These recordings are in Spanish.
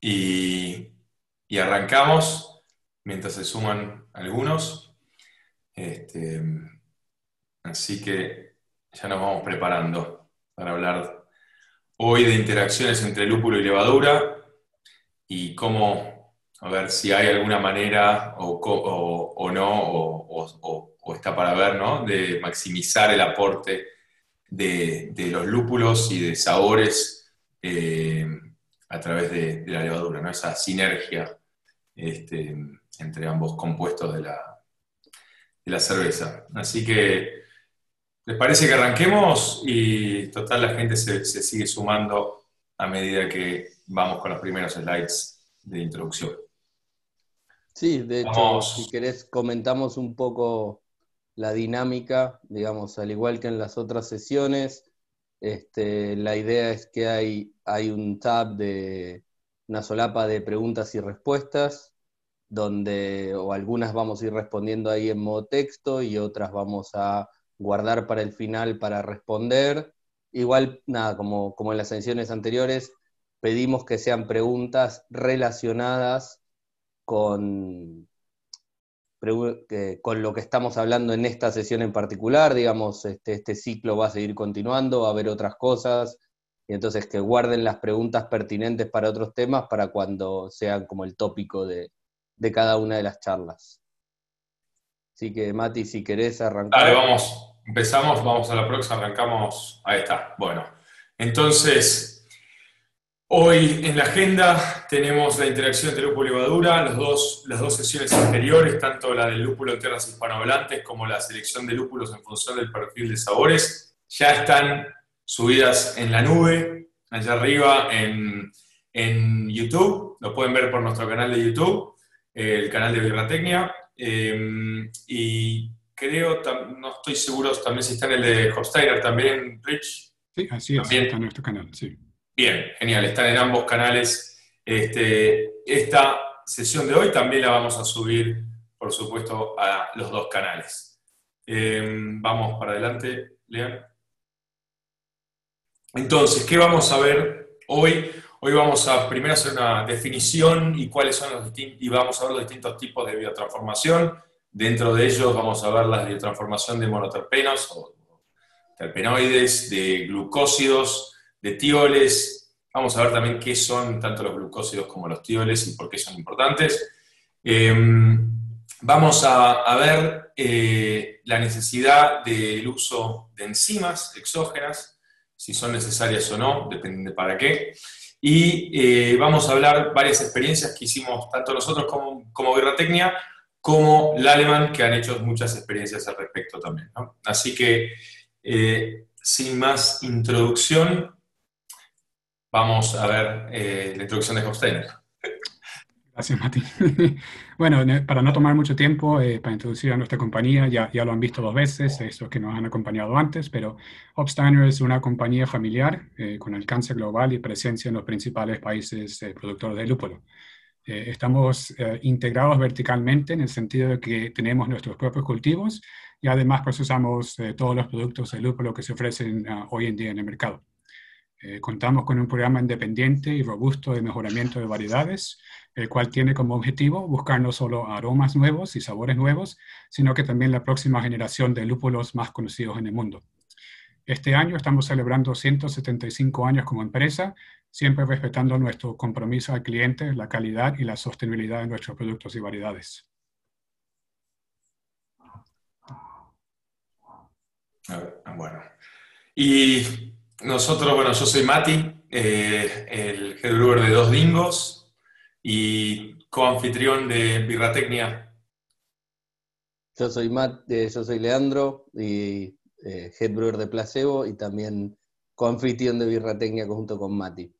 y, arrancamos mientras se suman algunos. Este, así que ya nos vamos preparando para hablar hoy de interacciones entre lúpulo y levadura y cómo, a ver si hay alguna manera o, no, o, está para ver, ¿no? de maximizar el aporte de, los lúpulos y de sabores. Eh, a través de, la levadura, ¿no? esa sinergia este, entre ambos compuestos de la, de la cerveza. Así que, ¿les parece que arranquemos? Y total, la gente se, sigue sumando a medida que vamos con los primeros slides de introducción. Sí, de hecho, si querés, comentamos un poco la dinámica, digamos, al igual que en las otras sesiones, este, la idea es que hay, hay un tab de una solapa de preguntas y respuestas, donde o algunas vamos a ir respondiendo ahí en modo texto y otras vamos a guardar para el final para responder. Igual, nada, como, como en las sesiones anteriores, pedimos que sean preguntas relacionadas con, con lo que estamos hablando en esta sesión en particular, digamos, este, este, ciclo va a seguir continuando, va a haber otras cosas, y entonces que guarden las preguntas pertinentes para otros temas para cuando sean como el tópico de, cada una de las charlas. Así que, Mati, si querés arrancar. Dale, vamos, empezamos, vamos a la próxima, arrancamos. Ahí está. Bueno, entonces, Hoy en la agenda tenemos la interacción entre lúpulo y levadura, los dos, las dos sesiones anteriores, tanto la del lúpulo en tierras hispanohablantes como la selección de lúpulos en función del perfil de sabores, ya están subidas en la nube, allá arriba en, YouTube, lo pueden ver por nuestro canal de YouTube, el canal de Birratecnia, em, y creo, no estoy seguro también si está en el de Hofsteiner, también, Rich. Sí, así es, está en nuestro canal, sí. Bien, genial, están en ambos canales. Este, esta sesión de hoy también la vamos a subir, por supuesto, a los dos canales. Em, vamos para adelante, Leon. Entonces, ¿qué vamos a ver hoy? Hoy vamos a primero hacer una definición y cuáles son los y vamos a ver los distintos tipos de biotransformación. Dentro de ellos vamos a ver la biotransformación de monoterpenos o terpenoides, de glucósidos, de tioles. Vamos a ver también qué son tanto los glucósidos como los tioles y por qué son importantes. Em, vamos a, ver eh, la necesidad del uso de enzimas exógenas, si son necesarias o no, depende de para qué. Y eh, vamos a hablar varias experiencias que hicimos tanto nosotros como, como Guerratecnia, como la Alemán, que han hecho muchas experiencias al respecto también. Así que, eh, sin más introducción, vamos a ver eh, la introducción de Hofsteiner. Gracias, Mati. bueno, para no tomar mucho tiempo, eh, para introducir a nuestra compañía, ya, ya lo han visto dos veces, estos que nos han acompañado antes, pero Hofsteiner es una compañía familiar eh, con alcance global y presencia en los principales países productores de lúpulo. estamos integrados verticalmente en el sentido de que tenemos nuestros propios cultivos y además procesamos todos los productos de lúpulo que se ofrecen ah, hoy en día en el mercado. Eh, contamos con un programa independiente y robusto de mejoramiento de variedades, el cual tiene como objetivo buscar no solo aromas nuevos y sabores nuevos, sino que también la próxima generación de lúpulos más conocidos en el mundo. Este año estamos celebrando 175 años como empresa, siempre respetando nuestro compromiso al cliente, la calidad y la sostenibilidad de nuestros productos y variedades. Bueno, y nosotros, bueno, yo soy Mati, eh, el head brewer de Dos Dingos y coanfitrión de Birratecnia. Yo soy Matt, eh, yo soy Leandro y eh, head brewer de Placebo y también coanfitrión de Birratecnia junto con Mati.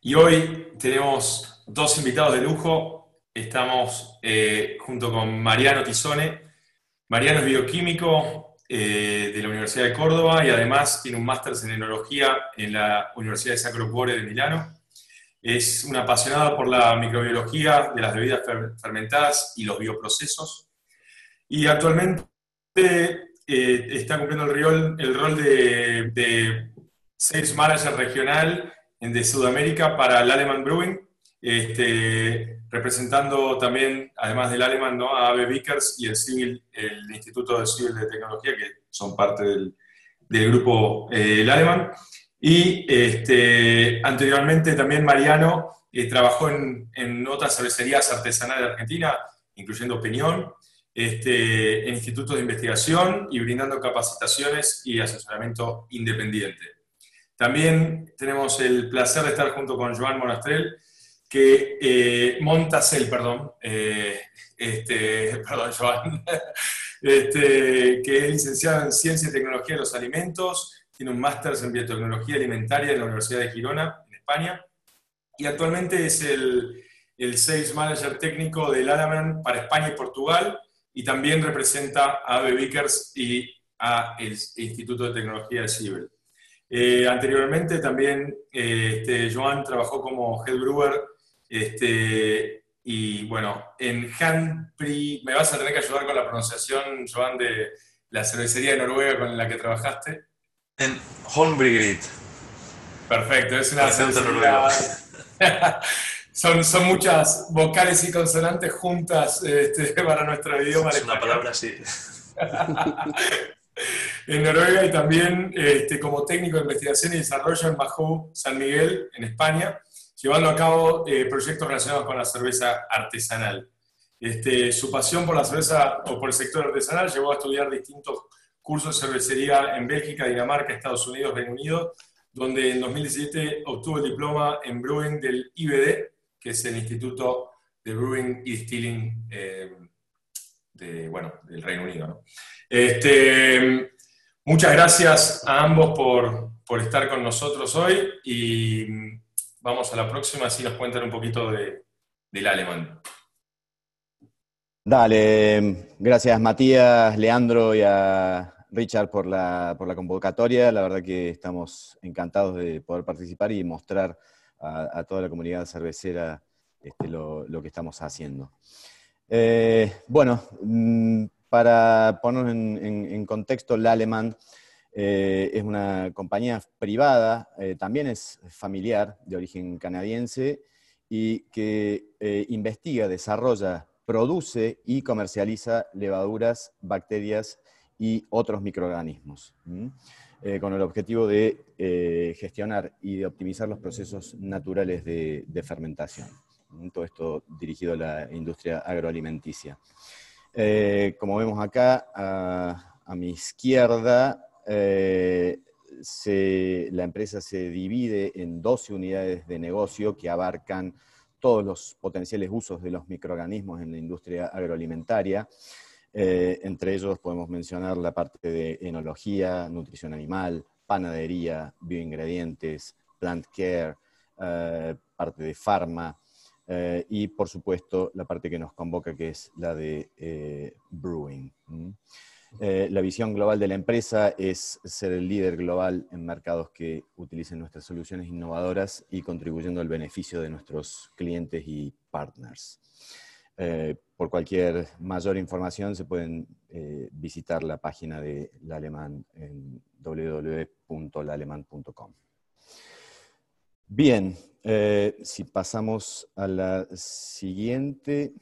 Y hoy tenemos dos invitados de lujo. Estamos junto con Mariano Tizone. Mariano es bioquímico, eh, de la Universidad de Córdoba y además tiene un máster en enología en la Universidad de Sacro Cuore de Milano. Es una apasionada por la microbiología de las bebidas fermentadas y los bioprocesos. Y actualmente eh, está cumpliendo el rol, el rol de, de Sales Manager regional de Sudamérica para el Alemán Brewing, este, representando también, además del Alemán, ¿no? a AB Vickers y el, Civil, el Instituto de Civil de Tecnología, que son parte del, del grupo eh, el Alemán. Y este, anteriormente también Mariano eh, trabajó en, en, otras cervecerías artesanales de Argentina, incluyendo Peñón, este, en institutos de investigación y brindando capacitaciones y asesoramiento independiente. También tenemos el placer de estar junto con Joan Monastrell, que eh, Montasel, perdón, eh, este, perdón, Joan, este, que es licenciado en Ciencia y Tecnología de los Alimentos, tiene un máster en Biotecnología Alimentaria en la Universidad de Girona, en España, y actualmente es el, el Sales Manager técnico del Alaman para España y Portugal, y también representa a AB Vickers y a el Instituto de Tecnología de Cibel. Eh, anteriormente también eh, este, Joan trabajó como head brewer este, y bueno, en Hanpri, me vas a tener que ayudar con la pronunciación, Joan, de la cervecería de Noruega con la que trabajaste. En Holmbrygrid. Perfecto, es una cervecería... son, son muchas vocales y consonantes juntas este, para nuestro idioma. Es una palabra así. en Noruega y también este, como técnico de investigación y desarrollo en Mahou San Miguel, en España, llevando a cabo eh, proyectos relacionados con la cerveza artesanal. Este, su pasión por la cerveza o por el sector artesanal llevó a estudiar distintos cursos de cervecería en Bélgica, Dinamarca, Estados Unidos, Reino Unido, donde en 2017 obtuvo el diploma en Brewing del IBD, que es el Instituto de Brewing y Distilling eh, de, bueno, del Reino Unido. Este, muchas gracias a ambos por, por, estar con nosotros hoy y vamos a la próxima, si nos cuentan un poquito de, del alemán. Dale, gracias Matías, Leandro y a Richard por la, por la convocatoria. La verdad que estamos encantados de poder participar y mostrar a, toda la comunidad cervecera este, lo, que estamos haciendo. Eh, bueno, mm, para ponernos en, contexto, la Alemán eh, es una compañía privada, eh, también es familiar, de origen canadiense, y que investiga, desarrolla, produce y comercializa levaduras, bacterias y otros microorganismos. Eh, con el objetivo de eh, gestionar y de optimizar los procesos naturales de, fermentación. Todo esto dirigido a la industria agroalimenticia. Eh, como vemos acá, a, mi izquierda, la empresa se divide en 12 unidades de negocio que abarcan todos los potenciales usos de los microorganismos en la industria agroalimentaria. Eh, entre ellos podemos mencionar la parte de enología, nutrición animal, panadería, bioingredientes, plant care, eh, parte de farma eh, y por supuesto la parte que nos convoca que es la de brewing. La visión global de la empresa es ser el líder global en mercados que utilicen nuestras soluciones innovadoras y contribuyendo al beneficio de nuestros clientes y partners. Eh, por cualquier mayor información se pueden eh, visitar la página de La Alemán en www.laaleman.com. Bien, eh, si pasamos a la siguiente.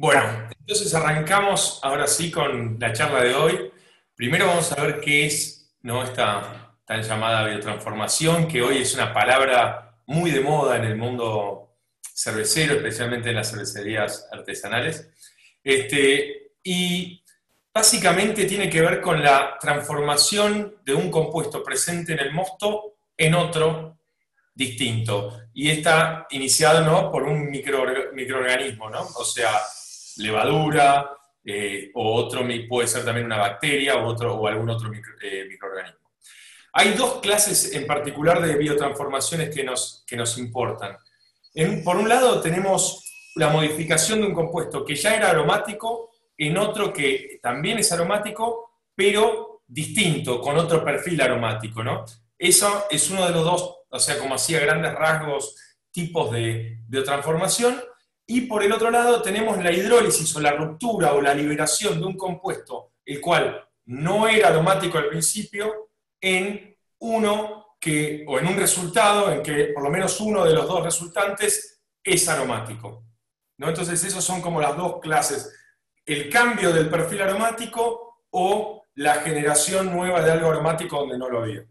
Bueno, entonces arrancamos ahora sí con la charla de hoy. Primero vamos a ver qué es ¿no? esta tan llamada biotransformación, que hoy es una palabra muy de moda en el mundo cervecero, especialmente en las cervecerías artesanales. Este, y básicamente tiene que ver con la transformación de un compuesto presente en el mosto en otro distinto. Y está iniciado ¿no? por un microorganismo, ¿no? o sea, levadura, eh, o otro puede ser también una bacteria o, otro, o algún otro eh, microorganismo. Hay dos clases en particular de biotransformaciones que nos, que nos importan por un lado tenemos la modificación de un compuesto que ya era aromático en otro que también es aromático, pero distinto, con otro perfil aromático, ¿no? Eso es uno de los dos, o sea, como hacía grandes rasgos, tipos de, de transformación. Y por el otro lado tenemos la hidrólisis o la ruptura o la liberación de un compuesto, el cual no era aromático al principio, en uno que, o en un resultado en que por lo menos uno de los dos resultantes es aromático. ¿no? Entonces, esas son como las dos clases. El cambio del perfil aromático o la generación nueva de algo aromático donde no lo había.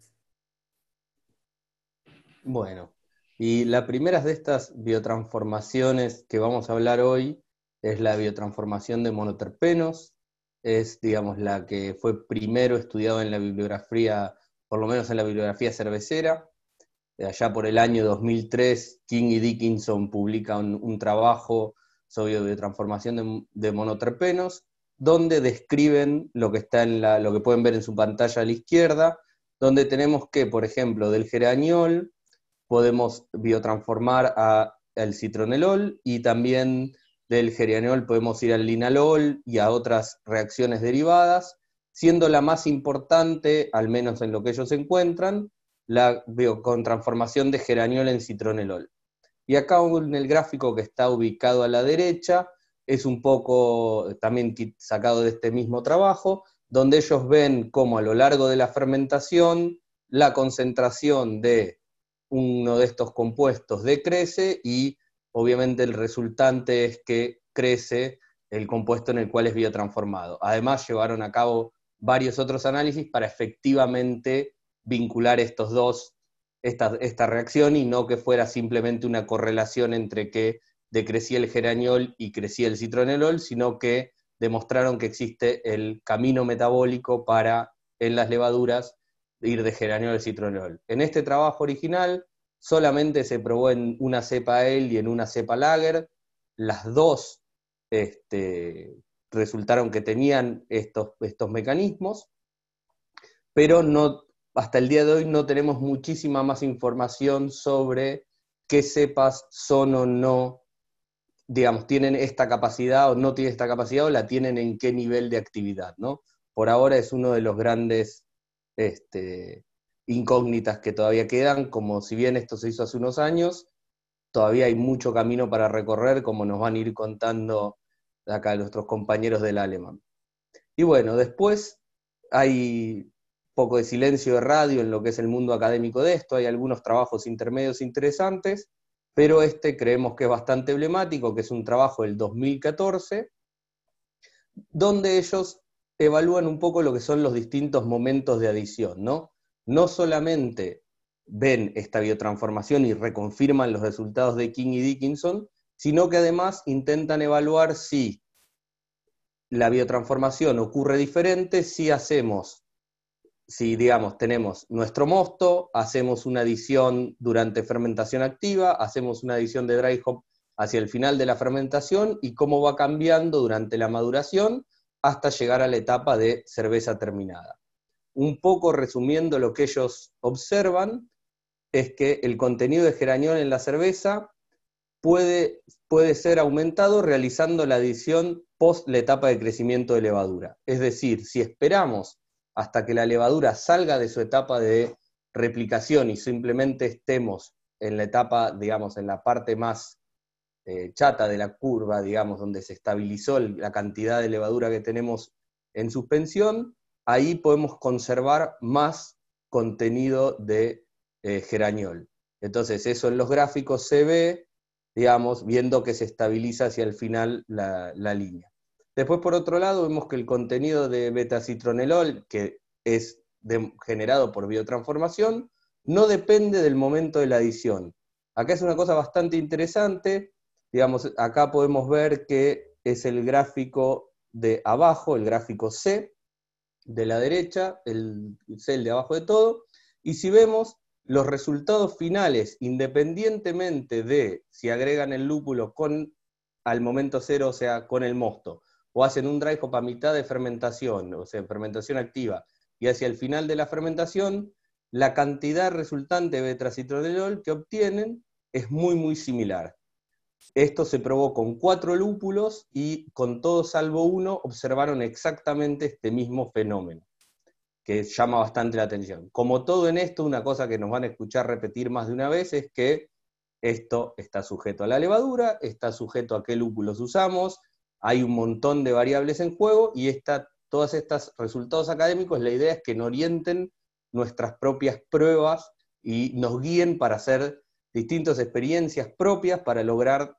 Bueno, y la primera de estas biotransformaciones que vamos a hablar hoy es la biotransformación de monoterpenos, es, digamos, la que fue primero estudiada en la bibliografía, por lo menos en la bibliografía cervecera. Allá por el año 2003, King y Dickinson publican un, trabajo sobre biotransformación de, monoterpenos, donde describen lo que, está en lo que pueden ver en su pantalla a la izquierda, donde tenemos que, por ejemplo, del geraniol podemos biotransformar al citronelol y también del gerianol podemos ir al linalol y a otras reacciones derivadas, siendo la más importante, al menos en lo que ellos encuentran, la biotransformación de geraniol en citronelol. Y acá en el gráfico que está ubicado a la derecha, es un poco también sacado de este mismo trabajo, donde ellos ven cómo a lo largo de la fermentación la concentración de uno de estos compuestos decrece y obviamente el resultante es que crece el compuesto en el cual es biotransformado. Además, llevaron a cabo varios otros análisis para efectivamente vincular estos dos, esta, esta reacción y no que fuera simplemente una correlación entre que decrecía el geraniol y crecía el citronelol, sino que demostraron que existe el camino metabólico para en las levaduras ir de geraniol al citronol. En este trabajo original solamente se probó en una cepa ale y en una cepa lager. Las dos este, resultaron que tenían estos, estos mecanismos, pero no, hasta el día de hoy no tenemos muchísima más información sobre qué cepas son o no, digamos, tienen esta capacidad o no tienen esta capacidad o la tienen en qué nivel de actividad, ¿no? Por ahora es uno de los grandes este, incógnitas que todavía quedan, como si bien esto se hizo hace unos años, todavía hay mucho camino para recorrer, como nos van a ir contando acá nuestros compañeros del alemán. Y bueno, después hay poco de silencio de radio en lo que es el mundo académico de esto, hay algunos trabajos intermedios interesantes, pero este creemos que es bastante emblemático, que es un trabajo del 2014, donde ellos evalúan un poco lo que son los distintos momentos de adición, ¿no? No solamente ven esta biotransformación y reconfirman los resultados de King y Dickinson, sino que además intentan evaluar si la biotransformación ocurre diferente si hacemos, si digamos tenemos nuestro mosto, hacemos una adición durante fermentación activa, hacemos una adición de dry hop hacia el final de la fermentación y cómo va cambiando durante la maduración hasta llegar a la etapa de cerveza terminada. Un poco resumiendo lo que ellos observan, es que el contenido de geraniol en la cerveza puede, puede ser aumentado realizando la adición post la etapa de crecimiento de levadura. Es decir, si esperamos hasta que la levadura salga de su etapa de replicación y simplemente estemos en la etapa, digamos, en la parte más eh, chata de la curva, digamos, donde se estabilizó la cantidad de levadura que tenemos en suspensión, ahí podemos conservar más contenido de eh, geraniol. Entonces, eso en los gráficos se ve, digamos, viendo que se estabiliza hacia el final la, línea. Después, por otro lado, vemos que el contenido de betacitronelol, que es generado por biotransformación, no depende del momento de la adición. Acá es una cosa bastante interesante, Digamos, acá podemos ver que es el gráfico de abajo, el gráfico C de la derecha, el C el de abajo de todo, y si vemos los resultados finales, independientemente de si agregan el lúpulo con al momento cero, o sea, con el mosto, o hacen un dry hop a mitad de fermentación, o sea, fermentación activa, y hacia el final de la fermentación, la cantidad resultante de betracitronelol que obtienen es muy, muy similar. Esto se probó con cuatro lúpulos y con todos salvo uno observaron exactamente este mismo fenómeno, que llama bastante la atención. Como todo en esto, una cosa que nos van a escuchar repetir más de una vez es que esto está sujeto a la levadura, está sujeto a qué lúpulos usamos, hay un montón de variables en juego y esta, todos estos resultados académicos, la idea es que nos orienten nuestras propias pruebas y nos guíen para hacer distintas experiencias propias para lograr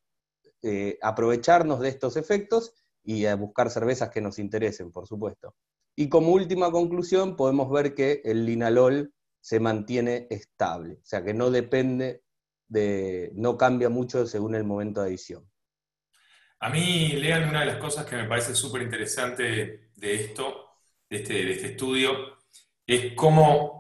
eh, aprovecharnos de estos efectos y a buscar cervezas que nos interesen, por supuesto. Y como última conclusión, podemos ver que el linalol se mantiene estable, o sea que no depende de, no cambia mucho según el momento de adición. A mí, Lean, una de las cosas que me parece súper interesante de esto, de este, de este estudio, es cómo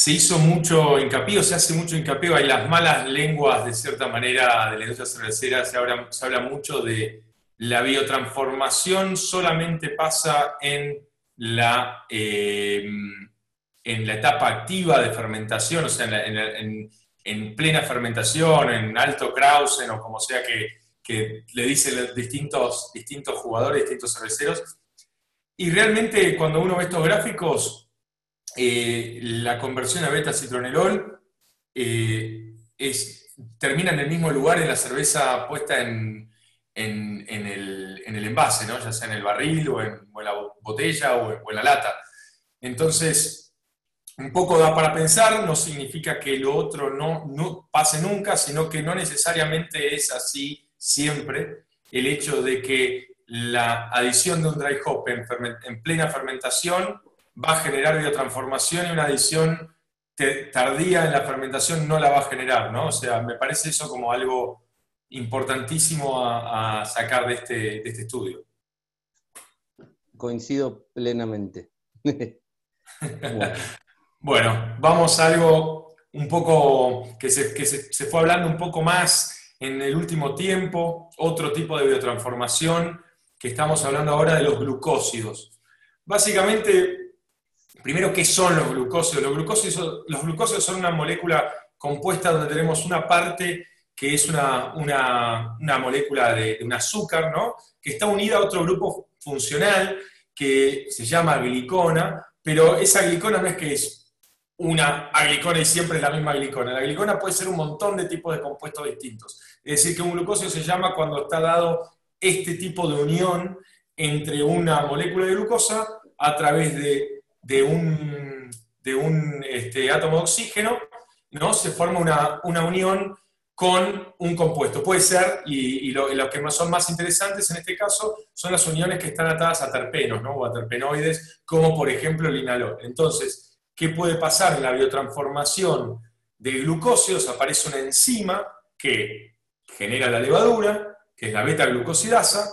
se hizo mucho hincapié, se hace mucho hincapié, hay las malas lenguas, de cierta manera, de la industria cervecera, se habla, mucho de la biotransformación solamente pasa en la, eh, en la etapa activa de fermentación, o sea, en, plena fermentación, en alto Krausen o como sea que, le dicen distintos, distintos jugadores, distintos cerveceros. Y realmente cuando uno ve estos gráficos, eh, la conversión a beta-citronelol eh, termina en el mismo lugar en la cerveza puesta en, en, el, envase, ¿no? ya sea en el barril o en, la botella o en, la lata. Entonces, un poco da para pensar, no significa que lo otro no, no pase nunca, sino que no necesariamente es así siempre el hecho de que la adición de un dry hop en, en plena fermentación va a generar biotransformación y una adición tardía en la fermentación no la va a generar, ¿no? O sea, me parece eso como algo importantísimo a, sacar de este, de este, estudio. Coincido plenamente. bueno. vamos a algo un poco que, se, que se, fue hablando un poco más en el último tiempo, otro tipo de biotransformación, que estamos hablando ahora de los glucósidos. Básicamente, primero, ¿qué son los glucósidos? Los glucósidos, los glucósidos son una molécula compuesta donde tenemos una parte que es una, molécula de, un azúcar, ¿no? que está unida a otro grupo funcional que se llama glicona, pero esa glicona no es que es una glicona y siempre es la misma glicona. La glicona puede ser un montón de tipos de compuestos distintos. Es decir, que un glucósido se llama cuando está dado este tipo de unión entre una molécula de glucosa a través de, un, de un este, átomo de oxígeno, ¿no? se forma una, una unión con un compuesto. Puede ser, y, lo, que son más interesantes en este caso, son las uniones que están atadas a terpenos, ¿no? o a terpenoides, como por ejemplo el linalol. Entonces, ¿qué puede pasar en la biotransformación de glucósidos? Aparece una enzima que genera la levadura, que es la beta-glucosidasa,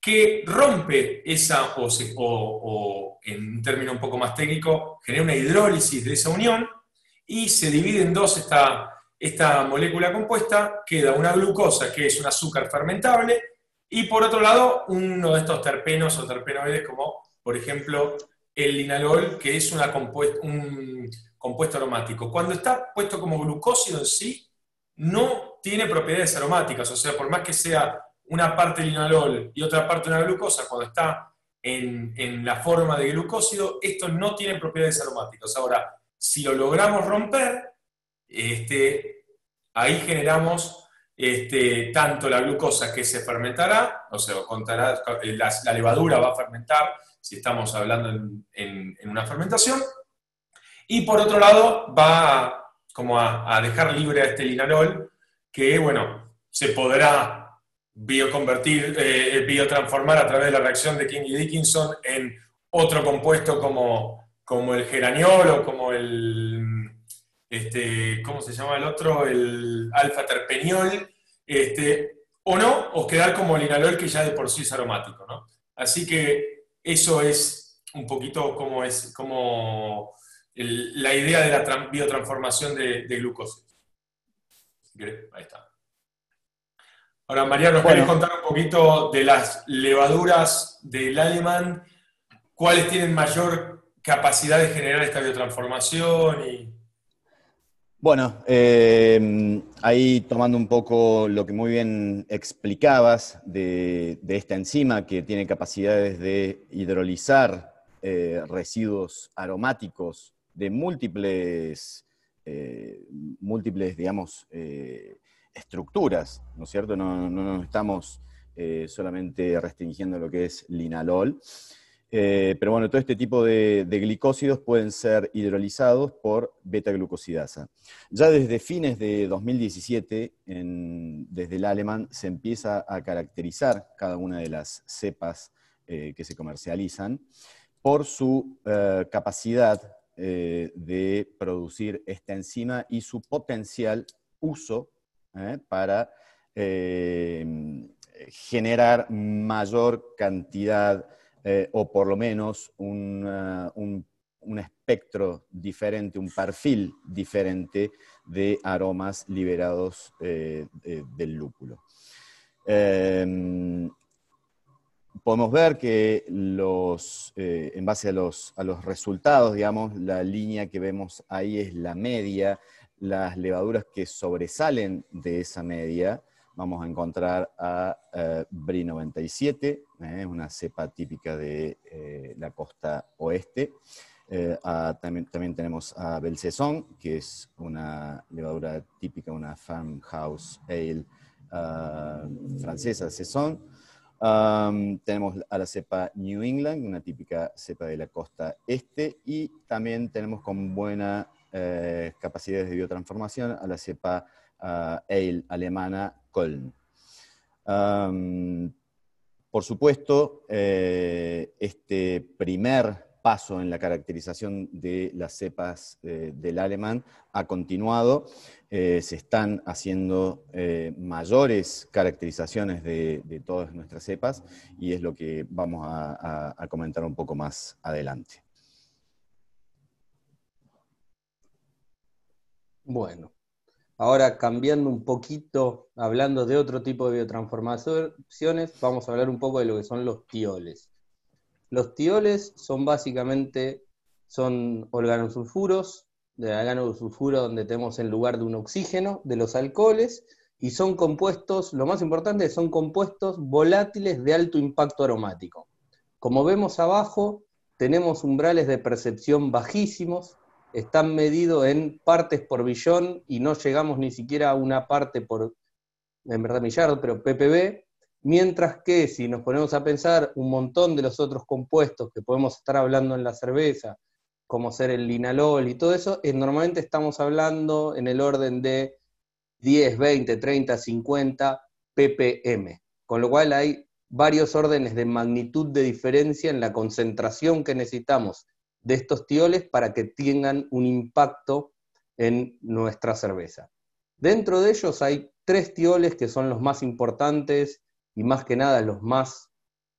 que rompe esa, o en un término un poco más técnico, genera una hidrólisis de esa unión y se divide en dos esta esta molécula compuesta queda una glucosa, que es un azúcar fermentable, y por otro lado, uno de estos terpenos o terpenoides, como por ejemplo el linalol, que es una un compuesto aromático. Cuando está puesto como glucósido en sí, no tiene propiedades aromáticas, o sea, por más que sea una parte linalol y otra parte una glucosa, cuando está en, la forma de glucósido, esto no tiene propiedades aromáticas. Ahora, si lo logramos romper, este, ahí generamos este, tanto la glucosa que se fermentará, o sea, contará, la, levadura va a fermentar, si estamos hablando en, una fermentación, y por otro lado va a, como a, dejar libre a este linalol, que bueno, se podrá bioconvertir, eh, biotransformar a través de la reacción de King y Dickinson en otro compuesto como, como el geraniol o como el este, ¿cómo se llama el otro? El alfa-terpeniol, este, o no, o quedar como el linalol que ya de por sí es aromático, ¿no? Así que eso es un poquito como es como la idea de la biotransformación de, de glucósidos. Ahí está. Ahora, María, ¿nos bueno. contar un poquito de las levaduras del alemán? ¿Cuáles tienen mayor capacidad de generar esta biotransformación? Y... Bueno, eh, ahí tomando un poco lo que muy bien explicabas de, esta enzima que tiene capacidades de hidrolizar eh, residuos aromáticos de múltiples, eh, múltiples digamos, estructuras, ¿no es cierto? No, no nos estamos solamente restringiendo lo que es linalol. Eh, pero bueno, todo este tipo de, glicósidos pueden ser hidrolizados por beta-glucosidasa. Ya desde fines de 2017, desde el alemán, se empieza a caracterizar cada una de las cepas eh, que se comercializan por su eh, capacidad de producir esta enzima y su potencial uso para generar mayor cantidad eh, o por lo menos un, espectro diferente, un perfil diferente de aromas liberados eh, del lúpulo. Em, podemos ver que los, eh, en base a los, a los resultados, digamos, la línea que vemos ahí es la media, las levaduras que sobresalen de esa media vamos a encontrar a eh, BRI 97, eh, una cepa típica de eh, la costa oeste. también, también, tenemos a Belcesson, que es una levadura típica, una farmhouse ale francesa, Saison. tenemos a la cepa New England, una típica cepa de la costa este, y también tenemos con buena capacidades de biotransformación a la cepa ale alemana por supuesto, eh, este primer paso en la caracterización de las cepas eh, del alemán ha continuado. Eh, se están haciendo mayores caracterizaciones de, todas nuestras cepas y es lo que vamos a comentar un poco más adelante. Bueno, Ahora cambiando un poquito, hablando de otro tipo de biotransformaciones, vamos a hablar un poco de lo que son los tioles. Los tioles son básicamente son organosulfuros, de organosulfuro donde tenemos en lugar de un oxígeno, de los alcoholes, y son compuestos, lo más importante, son compuestos volátiles de alto impacto aromático. Como vemos abajo, tenemos umbrales de percepción bajísimos, están medidos en partes por billón y no llegamos ni siquiera a una parte por, en verdad, millardo, pero ppb, mientras que si nos ponemos a pensar un montón de los otros compuestos que podemos estar hablando en la cerveza, como ser el linalol y todo eso, es, normalmente estamos hablando en el orden de 10, 20, 30, 50 ppm, con lo cual hay varios órdenes de magnitud de diferencia en la concentración que necesitamos de estos tioles para que tengan un impacto en nuestra cerveza. Dentro de ellos hay tres tioles que son los más importantes y más que nada los más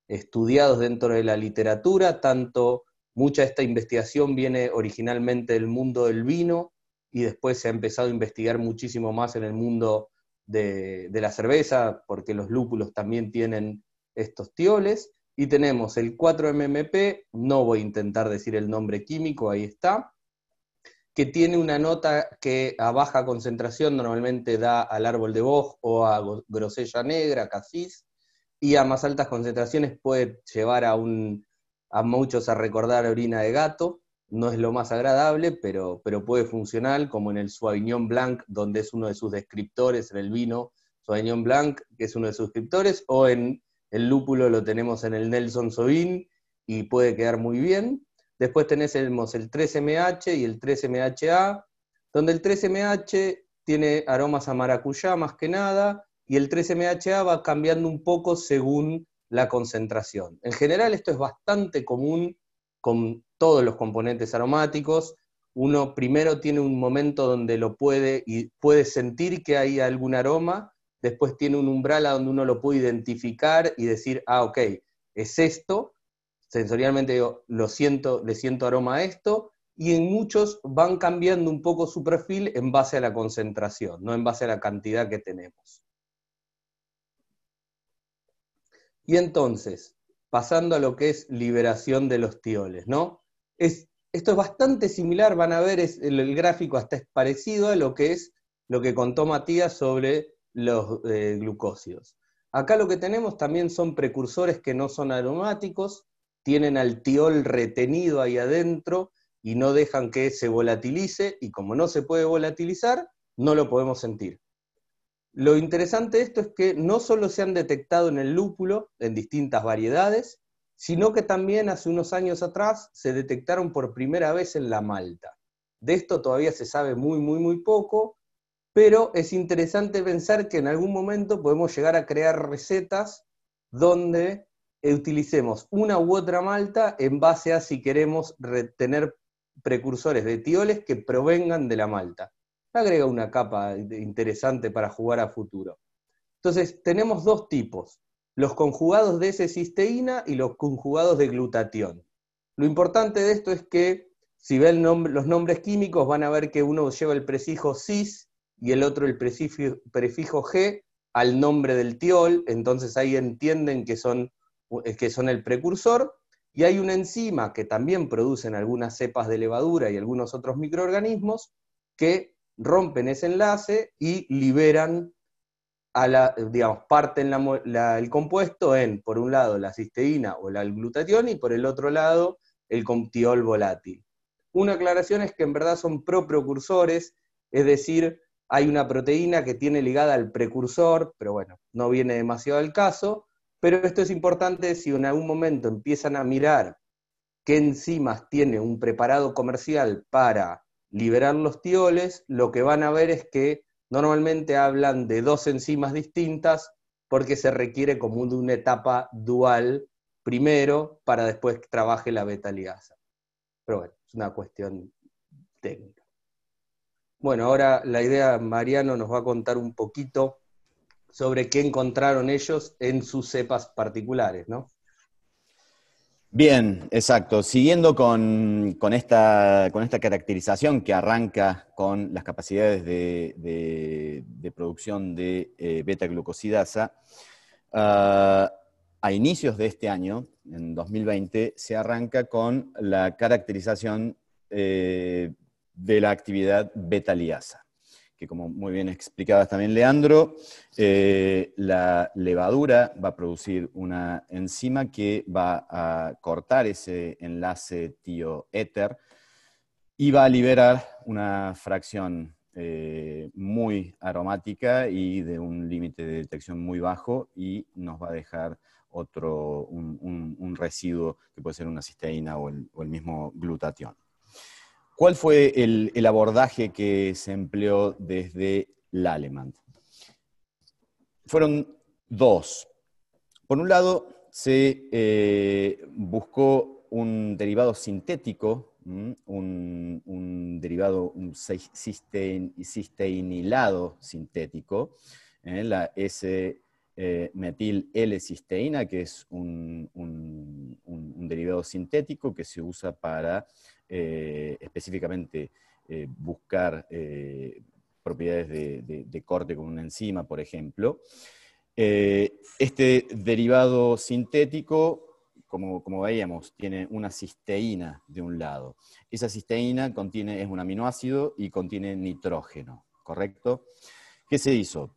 estudiados dentro de la literatura, tanto mucha de esta investigación viene originalmente del mundo del vino y después se ha empezado a investigar muchísimo más en el mundo de, de la cerveza, porque los lúpulos también tienen estos tioles, y tenemos el 4-MMP, no voy a intentar decir el nombre químico, ahí está, que tiene una nota que a baja concentración normalmente da al árbol de boj o a grosella negra, casis, y a más altas concentraciones puede llevar a, un, a muchos a recordar orina de gato, no es lo más agradable, pero, pero puede funcionar, como en el Sauvignon Blanc, donde es uno de sus descriptores, en el vino Sauvignon Blanc, que es uno de sus descriptores, o en el lúpulo lo tenemos en el Nelson Sauvin y puede quedar muy bien. Después tenemos el 3MH y el 3MHA, donde el 3MH tiene aromas a maracuyá más que nada, y el 3MHA va cambiando un poco según la concentración. En general esto es bastante común con todos los componentes aromáticos. Uno primero tiene un momento donde lo puede y puede sentir que hay algún aroma, después tiene un umbral a donde uno lo puede identificar y decir, ah, ok, es esto, sensorialmente lo siento, le siento aroma a esto, y en muchos van cambiando un poco su perfil en base a la concentración, no en base a la cantidad que tenemos. Y entonces, pasando a lo que es liberación de los tioles, ¿no? Es, esto es bastante similar, van a ver, el, el, gráfico hasta es parecido a lo que es lo que contó Matías sobre los eh, glucósidos. Acá lo que tenemos también son precursores que no son aromáticos, tienen al tiol retenido ahí adentro y no dejan que se volatilice, y como no se puede volatilizar, no lo podemos sentir. Lo interesante de esto es que no solo se han detectado en el lúpulo, en distintas variedades, sino que también hace unos años atrás se detectaron por primera vez en la malta. De esto todavía se sabe muy, muy, muy poco, pero es interesante pensar que en algún momento podemos llegar a crear recetas donde utilicemos una u otra malta en base a si queremos retener precursores de tioles que provengan de la malta. Agrega una capa interesante para jugar a futuro. Entonces, tenemos dos tipos, los conjugados de S-cisteína y los conjugados de glutatión. Lo importante de esto es que si ven los nombres químicos van a ver que uno lleva el prefijo cis y el otro el prefijo, G al nombre del tiol, entonces ahí entienden que son, que son el precursor, y hay una enzima que también producen algunas cepas de levadura y algunos otros microorganismos que rompen ese enlace y liberan a la, digamos, parten el compuesto en, por un lado, la cisteína o la glutatión y por el otro lado, el contiol volátil. Una aclaración es que en verdad son proprecursores, es decir, hay una proteína que tiene ligada al precursor, pero bueno, no viene demasiado al caso, pero esto es importante si en algún momento empiezan a mirar qué enzimas tiene un preparado comercial para liberar los tioles, lo que van a ver es que normalmente hablan de dos enzimas distintas porque se requiere como de una etapa dual primero para después que trabaje la beta ligasa. Pero bueno, es una cuestión técnica. Bueno, ahora la idea, Mariano nos va a contar un poquito sobre qué encontraron ellos en sus cepas particulares, ¿no? Bien, exacto. Siguiendo con, esta, caracterización que arranca con las capacidades de, producción de eh, beta-glucosidasa, ah, a inicios de este año, en 2020, se arranca con la caracterización eh, de la actividad beta-liasa que como muy bien explicaba también Leandro, eh, la levadura va a producir una enzima que va a cortar ese enlace tío-éter y va a liberar una fracción eh, muy aromática y de un límite de detección muy bajo y nos va a dejar otro, un, residuo que puede ser una cisteína o el mismo glutatión. ¿Cuál fue el, abordaje que se empleó desde Lallemand? Fueron dos. Por un lado, se eh, buscó un derivado sintético, un, derivado un cisteinilado sintético, ¿eh? la S-metil L-cisteína, que es un, derivado sintético que se usa para eh, específicamente eh, buscar eh, propiedades de, corte con una enzima, por ejemplo. este derivado sintético, como, como, veíamos, tiene una cisteína de un lado. Esa cisteína contiene, es un aminoácido y contiene nitrógeno, ¿correcto? ¿Qué se hizo?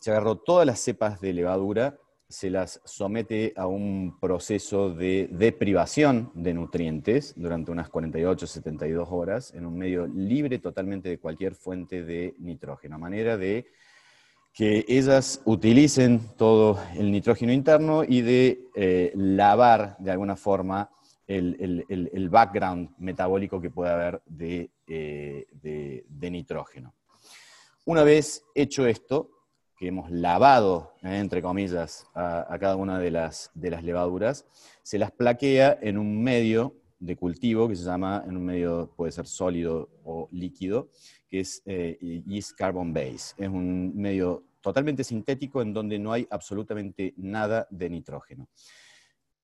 Se agarró todas las cepas de levadura se las somete a un proceso de deprivación de nutrientes durante unas 48-72 horas en un medio libre totalmente de cualquier fuente de nitrógeno, a manera de que ellas utilicen todo el nitrógeno interno y de eh, lavar de alguna forma el, background metabólico que puede haber eh, de nitrógeno. Una vez hecho esto, que hemos lavado, eh, entre comillas, a, cada una de las, de las levaduras, se las plaquea en un medio de cultivo que se llama, en un medio puede ser sólido o líquido, que es eh, yeast carbon base. Es un medio totalmente sintético en donde no hay absolutamente nada de nitrógeno,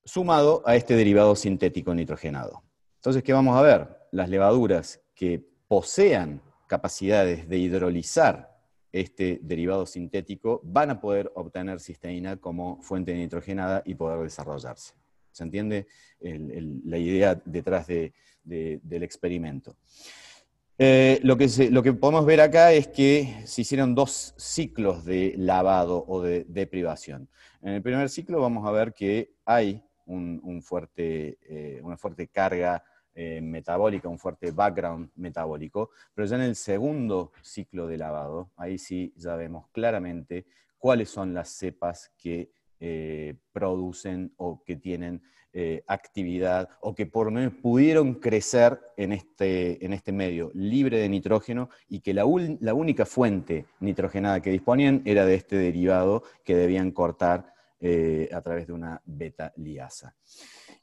sumado a este derivado sintético nitrogenado. Entonces, ¿qué vamos a ver? Las levaduras que posean capacidades de hidrolizar este derivado sintético, van a poder obtener cisteína como fuente nitrogenada y poder desarrollarse. ¿Se entiende la idea detrás del experimento? Eh, lo, que podemos ver acá es que se hicieron dos ciclos de lavado o de deprivación. En el primer ciclo vamos a ver que hay eh, una fuerte carga eh, metabólica, un fuerte background metabólico, pero ya en el segundo ciclo de lavado, ahí sí ya vemos claramente cuáles son las cepas que producen o que tienen actividad o que por lo menos pudieron crecer en este, en este medio libre de nitrógeno y que la, la única fuente nitrogenada que disponían era de este derivado que debían cortar a través de una beta liasa.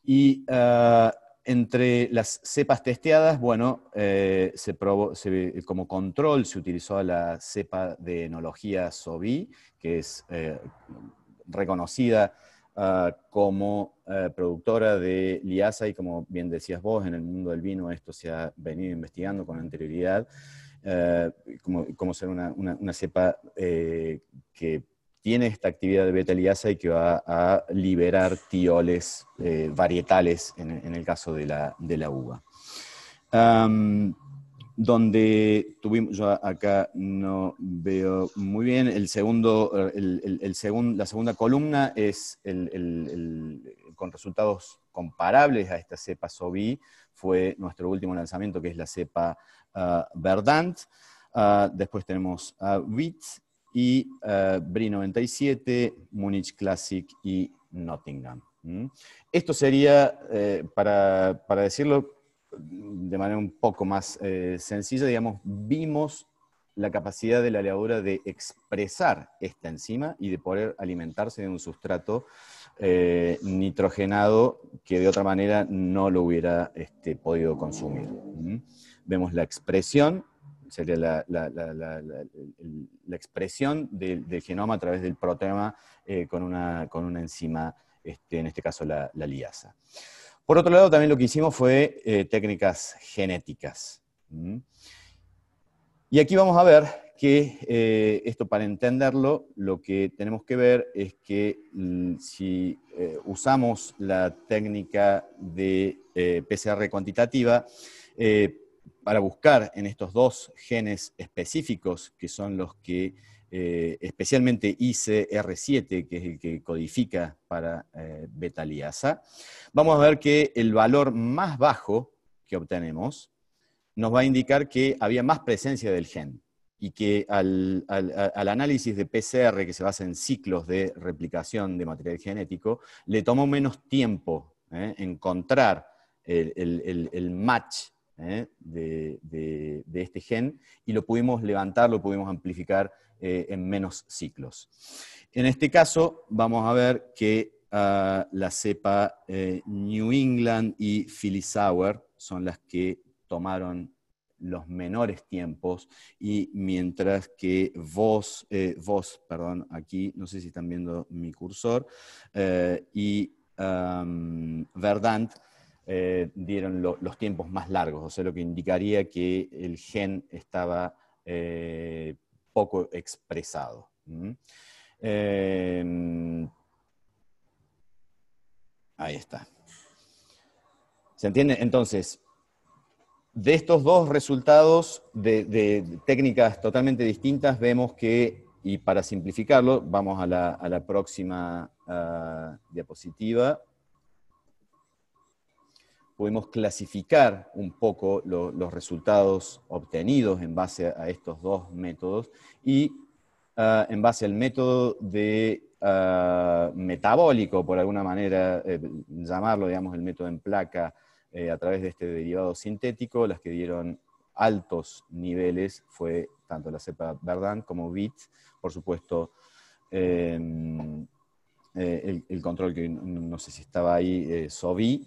Y ah, entre las cepas testeadas, bueno, eh, se probó, como control se utilizó la cepa de enología SOBI, que es eh, reconocida ah, como eh, productora de liasa y como bien decías vos, en el mundo del vino esto se ha venido investigando con anterioridad, como, ser una, una cepa que tiene esta actividad de beta liasa y que va a liberar tioles eh, varietales en, el caso de la, de la uva. donde tuvimos, yo acá no veo muy bien, el segundo, el, la segunda columna es con resultados comparables a esta cepa SOBI, fue nuestro último lanzamiento, que es la cepa ah, Verdant. Ah, después tenemos a WIT y uh, BRI 97, Munich Classic y Nottingham. Esto sería, eh, para, para, decirlo de manera un poco más eh, sencilla, digamos, vimos la capacidad de la levadura de expresar esta enzima y de poder alimentarse de un sustrato nitrogenado que de otra manera no lo hubiera este, podido consumir. Vemos la expresión sería la, expresión del, genoma a través del proteoma eh, con, una, con, una, enzima, este, en este caso la, liasa. Por otro lado, también lo que hicimos fue eh, técnicas genéticas. Y aquí vamos a ver que eh, esto para entenderlo, lo que tenemos que ver es que mm, si usamos la técnica de PCR cuantitativa, para buscar en estos dos genes específicos, que son los que, eh, especialmente ICR7, que es el que codifica para eh, beta liasa, vamos a ver que el valor más bajo que obtenemos nos va a indicar que había más presencia del gen y que al, análisis de PCR, que se basa en ciclos de replicación de material genético, le tomó menos tiempo ¿eh? encontrar el match ¿eh? de, este gen y lo pudimos levantar, lo pudimos amplificar eh, en menos ciclos. En este caso, vamos a ver que ah, la cepa eh, New England y Philly Sour son las que tomaron los menores tiempos y mientras que vos, vos, perdón, aquí, no sé si están viendo mi cursor, y Verdant eh, dieron los tiempos más largos, o sea, lo que indicaría que el gen estaba eh, poco expresado. Em, ahí está. ¿Se entiende? Entonces, de estos dos resultados de, técnicas totalmente distintas, vemos que, y para simplificarlo, vamos a la, próxima ah, diapositiva podemos clasificar un poco los resultados obtenidos en base a estos dos métodos y ah, en base al método de ah, metabólico, por alguna manera eh, llamarlo, digamos, el método en placa eh, a través de este derivado sintético, las que dieron altos niveles fue tanto la cepa Verdant como VIT, por supuesto, em, eh, el, control que no, sé si estaba ahí, SOVI.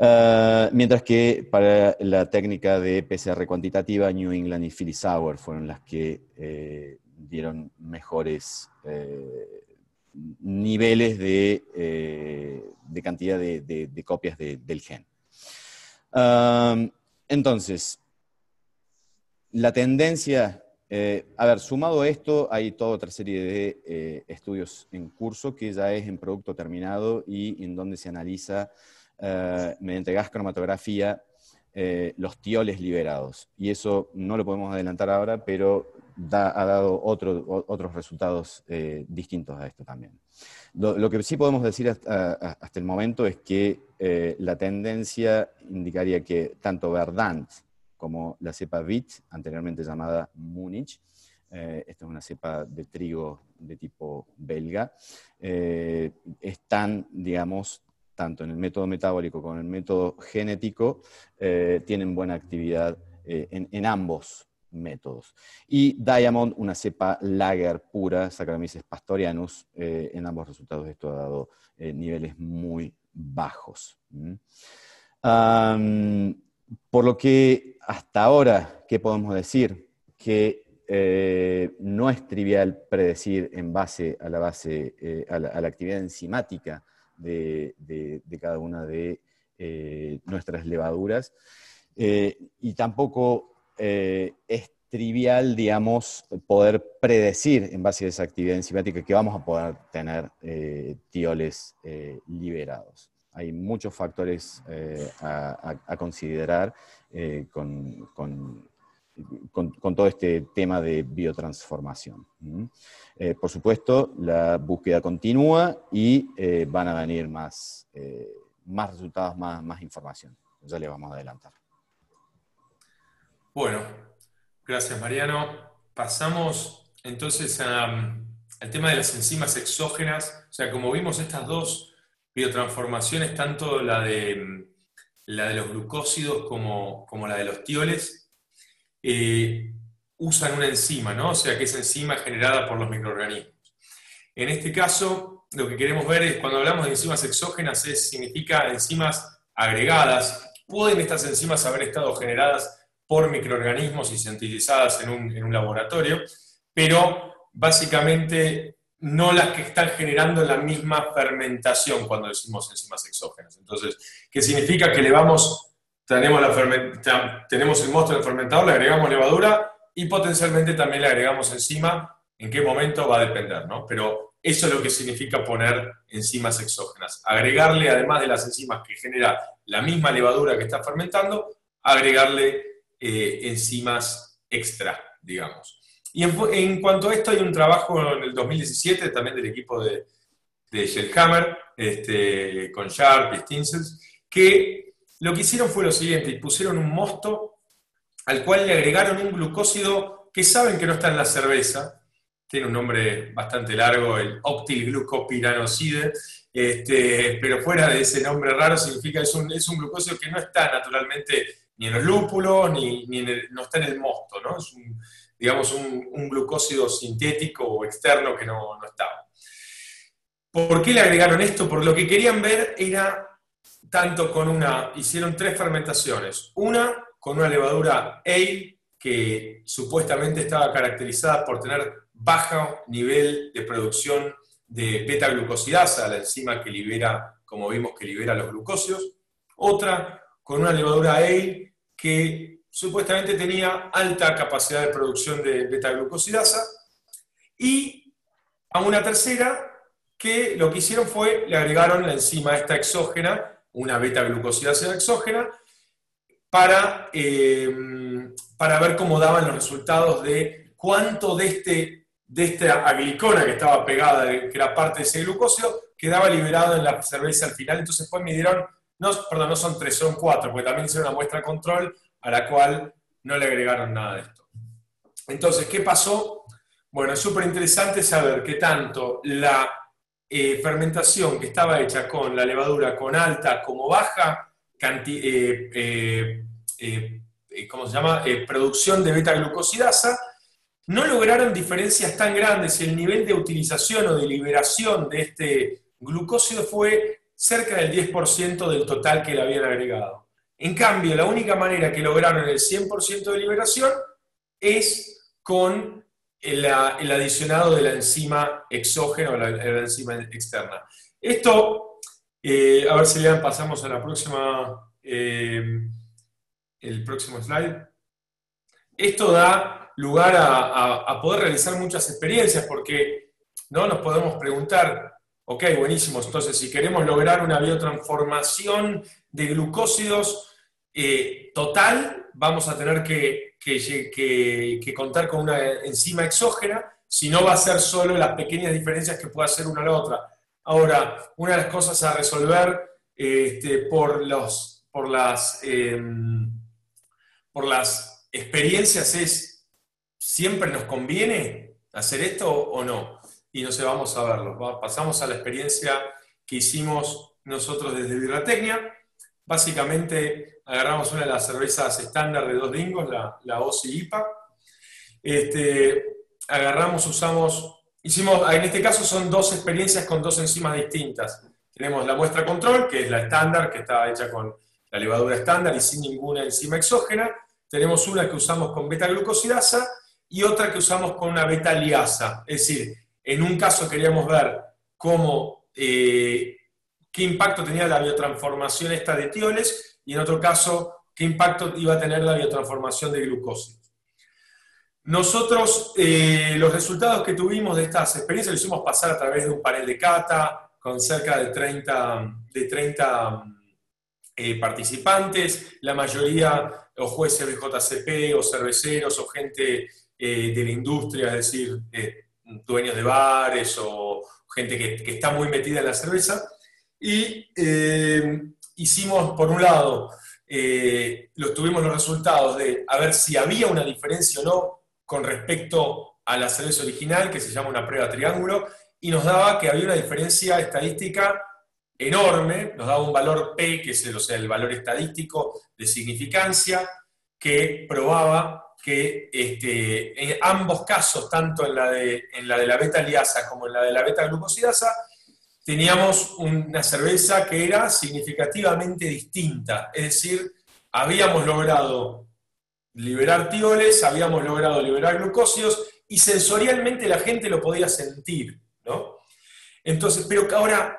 Ah, mientras que para la técnica de PCR cuantitativa, New England y Philly Sauer fueron las que eh, dieron mejores eh, niveles de, eh, cantidad de, copias del gen. entonces, la tendencia, a ver, sumado a esto, hay toda otra serie de estudios en curso que ya es en producto terminado y en donde se analiza eh, mediante gas cromatografía eh, los tioles liberados. Y eso no lo podemos adelantar ahora, pero ha dado otros resultados eh, distintos a esto también. Lo, que sí podemos decir hasta, el momento es que la tendencia indicaría que tanto Verdant como la cepa VIT, anteriormente llamada Múnich, esta es una cepa de trigo de tipo belga, están, digamos, tanto en el método metabólico como en el método genético, tienen buena actividad en, ambos métodos. Y Diamond, una cepa lager pura, Saccharomyces pastorianus, en ambos resultados esto ha dado niveles muy bajos. por lo que hasta ahora, ¿qué podemos decir? Que eh, no es trivial predecir en base a la, base, eh, a, la actividad enzimática de, cada una de eh, nuestras levaduras. y tampoco es trivial, digamos, poder predecir en base a esa actividad enzimática que vamos a poder tener tioles liberados hay muchos factores eh, a, considerar eh, con, todo este tema de biotransformación. Eh, por supuesto, la búsqueda continúa y van a venir más, más resultados, más, más información. Ya le vamos a adelantar. Bueno, gracias Mariano. Pasamos entonces al tema de las enzimas exógenas. O sea, como vimos estas dos biotransformaciones, tanto la de, la de los glucósidos como, como la de los tioles, eh, usan una enzima, ¿no? O sea, que es enzima generada por los microorganismos. En este caso, lo que queremos ver es, cuando hablamos de enzimas exógenas, es, significa enzimas agregadas. Pueden estas enzimas haber estado generadas por microorganismos y sintetizadas en un, en un laboratorio, pero básicamente no las que están generando la misma fermentación cuando decimos enzimas exógenas. Entonces, ¿qué significa? Que le vamos, tenemos, la tenemos el monstruo del fermentador, le agregamos levadura y potencialmente también le agregamos enzima. ¿En qué momento va a depender? ¿no? Pero eso es lo que significa poner enzimas exógenas. Agregarle, además de las enzimas que genera la misma levadura que está fermentando, agregarle eh, enzimas extra, digamos. Y en, cuanto a esto, hay un trabajo en el 2017 también del equipo de, de Shellhammer, este, con Sharp y Stinsels, que lo que hicieron fue lo siguiente, pusieron un mosto al cual le agregaron un glucósido que saben que no está en la cerveza, tiene un nombre bastante largo, el optilglucopiranoside, este, pero fuera de ese nombre raro significa que es un, es un glucósido que no está naturalmente ni en los lúpulos, ni, ni no está en el mosto, ¿no? Es un, digamos, un, glucósido sintético o externo que no, no, estaba. ¿Por qué le agregaron esto? Porque lo que querían ver era tanto con una, hicieron tres fermentaciones. Una con una levadura ale que supuestamente estaba caracterizada por tener bajo nivel de producción de beta-glucosidasa, la enzima que libera, como vimos, que libera los glucósidos. Otra con una levadura ale que supuestamente tenía alta capacidad de producción de beta-glucosidasa, y a una tercera que lo que hicieron fue, le agregaron la enzima esta exógena, una beta-glucosidasa exógena, para, eh, para ver cómo daban los resultados de cuánto de, este, de esta aglicona que estaba pegada, que era parte de ese glucósido, quedaba liberado en la cerveza al final. Entonces después midieron, no, perdón, no son tres, son cuatro, porque también hicieron una muestra control a la cual no le agregaron nada de esto. Entonces, ¿qué pasó? Bueno, es súper interesante saber que tanto la eh, fermentación que estaba hecha con la levadura con alta como baja eh, eh, ¿cómo se llama? producción de beta-glucosidasa, no lograron diferencias tan grandes el nivel de utilización o de liberación de este glucósido fue cerca del 10% del total que le habían agregado. En cambio, la única manera que lograron el 100% de liberación es con el, adicionado de la enzima exógena o la, enzima externa. Esto, eh, a ver si le pasamos a la próxima, eh, el próximo slide. Esto da lugar a, poder realizar muchas experiencias porque ¿no? nos podemos preguntar, ok, buenísimo, entonces si queremos lograr una biotransformación de glucósidos, eh, total, vamos a tener que, contar con una enzima exógena, si no va a ser solo las pequeñas diferencias que pueda hacer una a la otra. Ahora, una de las cosas a resolver este, por, los, por, las, em, por las experiencias es ¿siempre nos conviene hacer esto o no? Y no sé, vamos a verlo. Pasamos a la experiencia que hicimos nosotros desde Birratecnia. Básicamente agarramos una de las cervezas estándar de dos dingos, la, la OSI IPA. Este, agarramos, usamos, hicimos, en este caso son dos experiencias con dos enzimas distintas. Tenemos la muestra control, que es la estándar, que está hecha con la levadura estándar y sin ninguna enzima exógena. Tenemos una que usamos con beta-glucosidasa y otra que usamos con una beta-liasa. Es decir, en un caso queríamos ver cómo, eh, qué impacto tenía la biotransformación esta de tioles y en otro caso, qué impacto iba a tener la biotransformación de glucósidos. Nosotros, eh, los resultados que tuvimos de estas experiencias los hicimos pasar a través de un panel de cata con cerca de 30, de 30 eh, participantes, la mayoría o jueces de JCP o cerveceros o gente eh, de la industria, es decir, dueños de bares o gente que, que, está muy metida en la cerveza. Y hicimos, por un lado, los, tuvimos los resultados de a ver si había una diferencia o no con respecto a la cerveza original, que se llama una prueba triángulo, y nos daba que había una diferencia estadística enorme, nos daba un valor P, que es el, o sea, el valor estadístico de significancia, que probaba que este, en ambos casos, tanto en la, de, en la de la beta liasa como en la de la beta glucosidasa, teníamos una cerveza que era significativamente distinta, es decir, habíamos logrado liberar tioles, habíamos logrado liberar glucósidos y sensorialmente la gente lo podía sentir, ¿no? Entonces, pero ahora,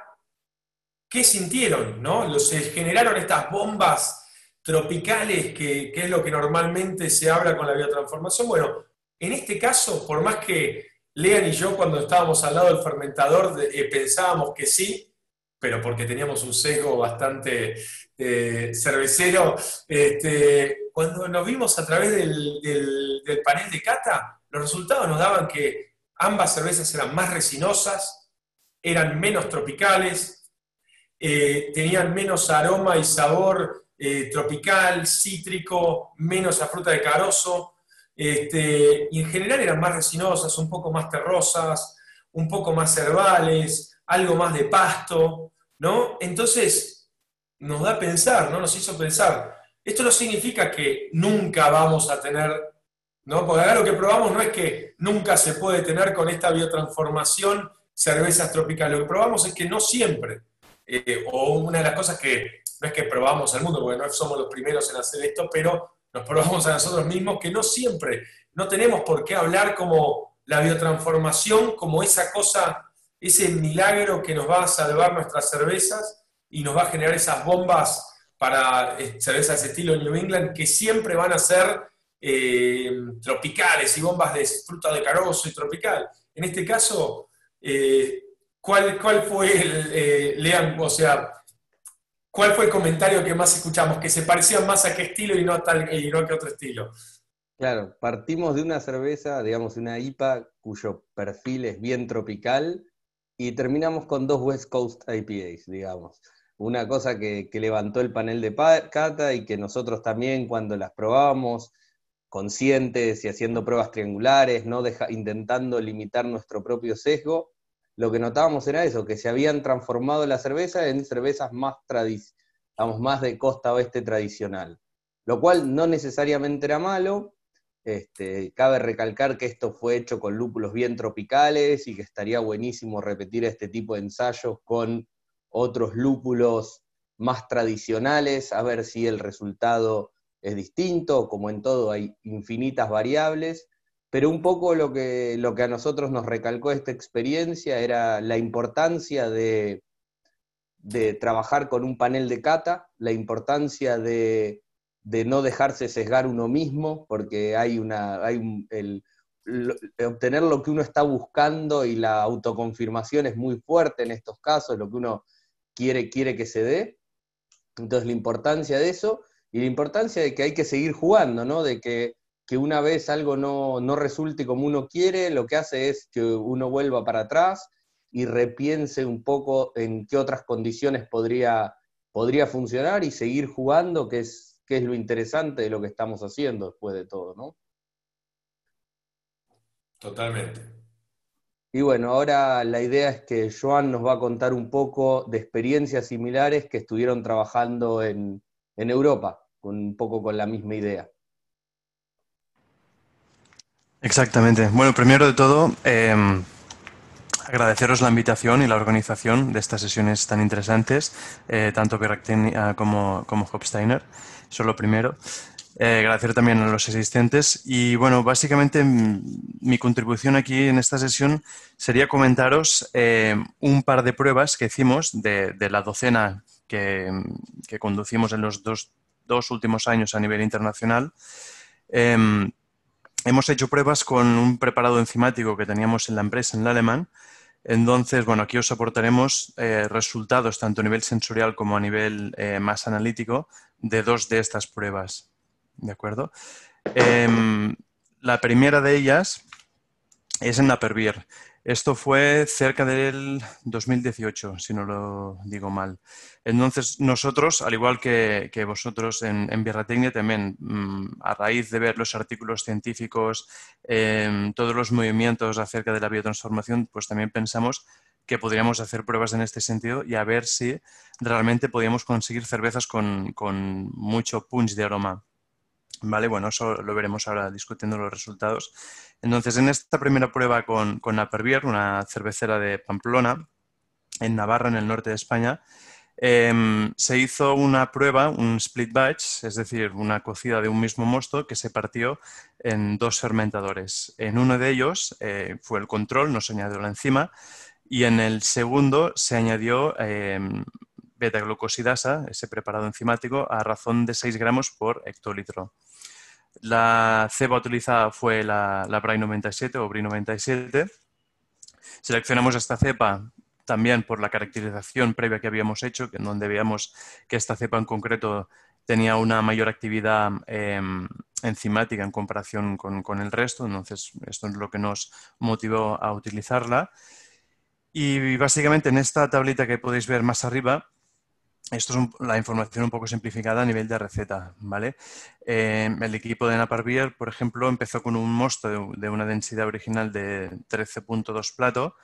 ¿qué sintieron, no? Se generaron estas bombas tropicales, que, es lo que normalmente se habla con la biotransformación. Bueno, en este caso, por más que Lean y yo cuando estábamos al lado del fermentador eh, pensábamos que sí, pero porque teníamos un sesgo bastante eh, cervecero, este, cuando nos vimos a través del, panel de cata, los resultados nos daban que ambas cervezas eran más resinosas, eran menos tropicales, eh, tenían menos aroma y sabor tropical, cítrico, menos a fruta de carozo, este, y en general eran más resinosas, un poco más terrosas, un poco más herbales, algo más de pasto, ¿no? Entonces, nos da a pensar, ¿no? Nos hizo pensar, esto no significa que nunca vamos a tener, ¿no? Porque acá lo que probamos no es que nunca se puede tener con esta biotransformación cervezas tropicales, lo que probamos es que no siempre. Eh, o una de las cosas que no es que probamos al mundo, porque no somos los primeros en hacer esto, pero nos probamos a nosotros mismos que no siempre, no tenemos por qué hablar como la biotransformación, como esa cosa, ese milagro que nos va a salvar nuestras cervezas y nos va a generar esas bombas para eh, cervezas estilo New England que siempre van a ser eh, tropicales y bombas de fruta de carozo y tropical. En este caso, eh, ¿cuál, ¿cuál, fue el, Lean, o sea, cuál fue el comentario que más escuchamos? Que se parecían más a qué estilo y no a, tal, y no a qué otro estilo. Claro, partimos de una cerveza, digamos, una IPA cuyo perfil es bien tropical y terminamos con dos West Coast IPAs, digamos una cosa que, levantó el panel de cata y que nosotros también cuando las probábamos, conscientes y haciendo pruebas triangulares, no intentando limitar nuestro propio sesgo, lo que notábamos era eso, que se habían transformado la cerveza en cervezas más, más de costa oeste tradicional, lo cual no necesariamente era malo. Este, cabe recalcar que esto fue hecho con lúpulos bien tropicales y que estaría buenísimo repetir este tipo de ensayos con otros lúpulos más tradicionales, a ver si el resultado es distinto, como en todo hay infinitas variables, pero un poco lo que, lo que a nosotros nos recalcó esta experiencia era la importancia de, de trabajar con un panel de cata, la importancia de, no dejarse sesgar uno mismo, porque hay una, hay el, obtener lo que uno está buscando y la autoconfirmación es muy fuerte en estos casos, lo que uno quiere, quiere que se dé. Entonces la importancia de eso y la importancia de que hay que seguir jugando, ¿no? De que, una vez algo no, no, resulte como uno quiere, lo que hace es que uno vuelva para atrás y repiense un poco en qué otras condiciones podría, podría funcionar y seguir jugando, que es, que es lo interesante de lo que estamos haciendo después de todo, ¿no? Totalmente. Y bueno, ahora la idea es que Joan nos va a contar un poco de experiencias similares que estuvieron trabajando en, Europa, un poco con la misma idea. Exactamente. Bueno, primero de todo, em, agradeceros la invitación y la organización de estas sesiones tan interesantes, eh, tanto Beractenia como, como Hopsteiner. Eso es lo primero. Eh, agradecer también a los asistentes. Y bueno, básicamente mm, mi contribución aquí en esta sesión sería comentaros eh, un par de pruebas que hicimos de, la docena que, conducimos en los dos, dos, últimos años a nivel internacional. Em, hemos hecho pruebas con un preparado enzimático que teníamos en la empresa, en el alemán, entonces, bueno, aquí os aportaremos eh, resultados tanto a nivel sensorial como a nivel eh, más analítico de dos de estas pruebas. ¿De acuerdo? Em, la primera de ellas es en la Pervier. Esto fue cerca del 2018, si no lo digo mal. Entonces, nosotros, al igual que, vosotros en, en también, mm, a raíz de ver los artículos científicos, em, todos los movimientos acerca de la biotransformación, pues también pensamos que podríamos hacer pruebas en este sentido y a ver si realmente podíamos conseguir cervezas con, con mucho punch de aroma. Vale, bueno, eso lo veremos ahora discutiendo los resultados. Entonces, en esta primera prueba con, con una cervecera de Pamplona, en Navarra, en el norte de España, em, se hizo una prueba, un split batch, es decir, una cocida de un mismo mosto que se partió en dos fermentadores. En uno de ellos eh, fue el control, no se añadió la enzima, y en el segundo se añadió em, beta-glucosidasa, ese preparado enzimático, a razón de 6 gramos por hectolitro. La ceba utilizada fue la, la BRAI 97 o BRI 97. Seleccionamos esta cepa también por la caracterización previa que habíamos hecho, en donde veíamos que esta cepa en concreto tenía una mayor actividad em, enzimática en comparación con, con, el resto, entonces esto es lo que nos motivó a utilizarla. Y básicamente en esta tablita que podéis ver más arriba esto es la información un poco simplificada a nivel de receta, ¿vale? Eh, el equipo de Naparbier, por ejemplo, empezó con un mosto de, una densidad original de 13.2 plato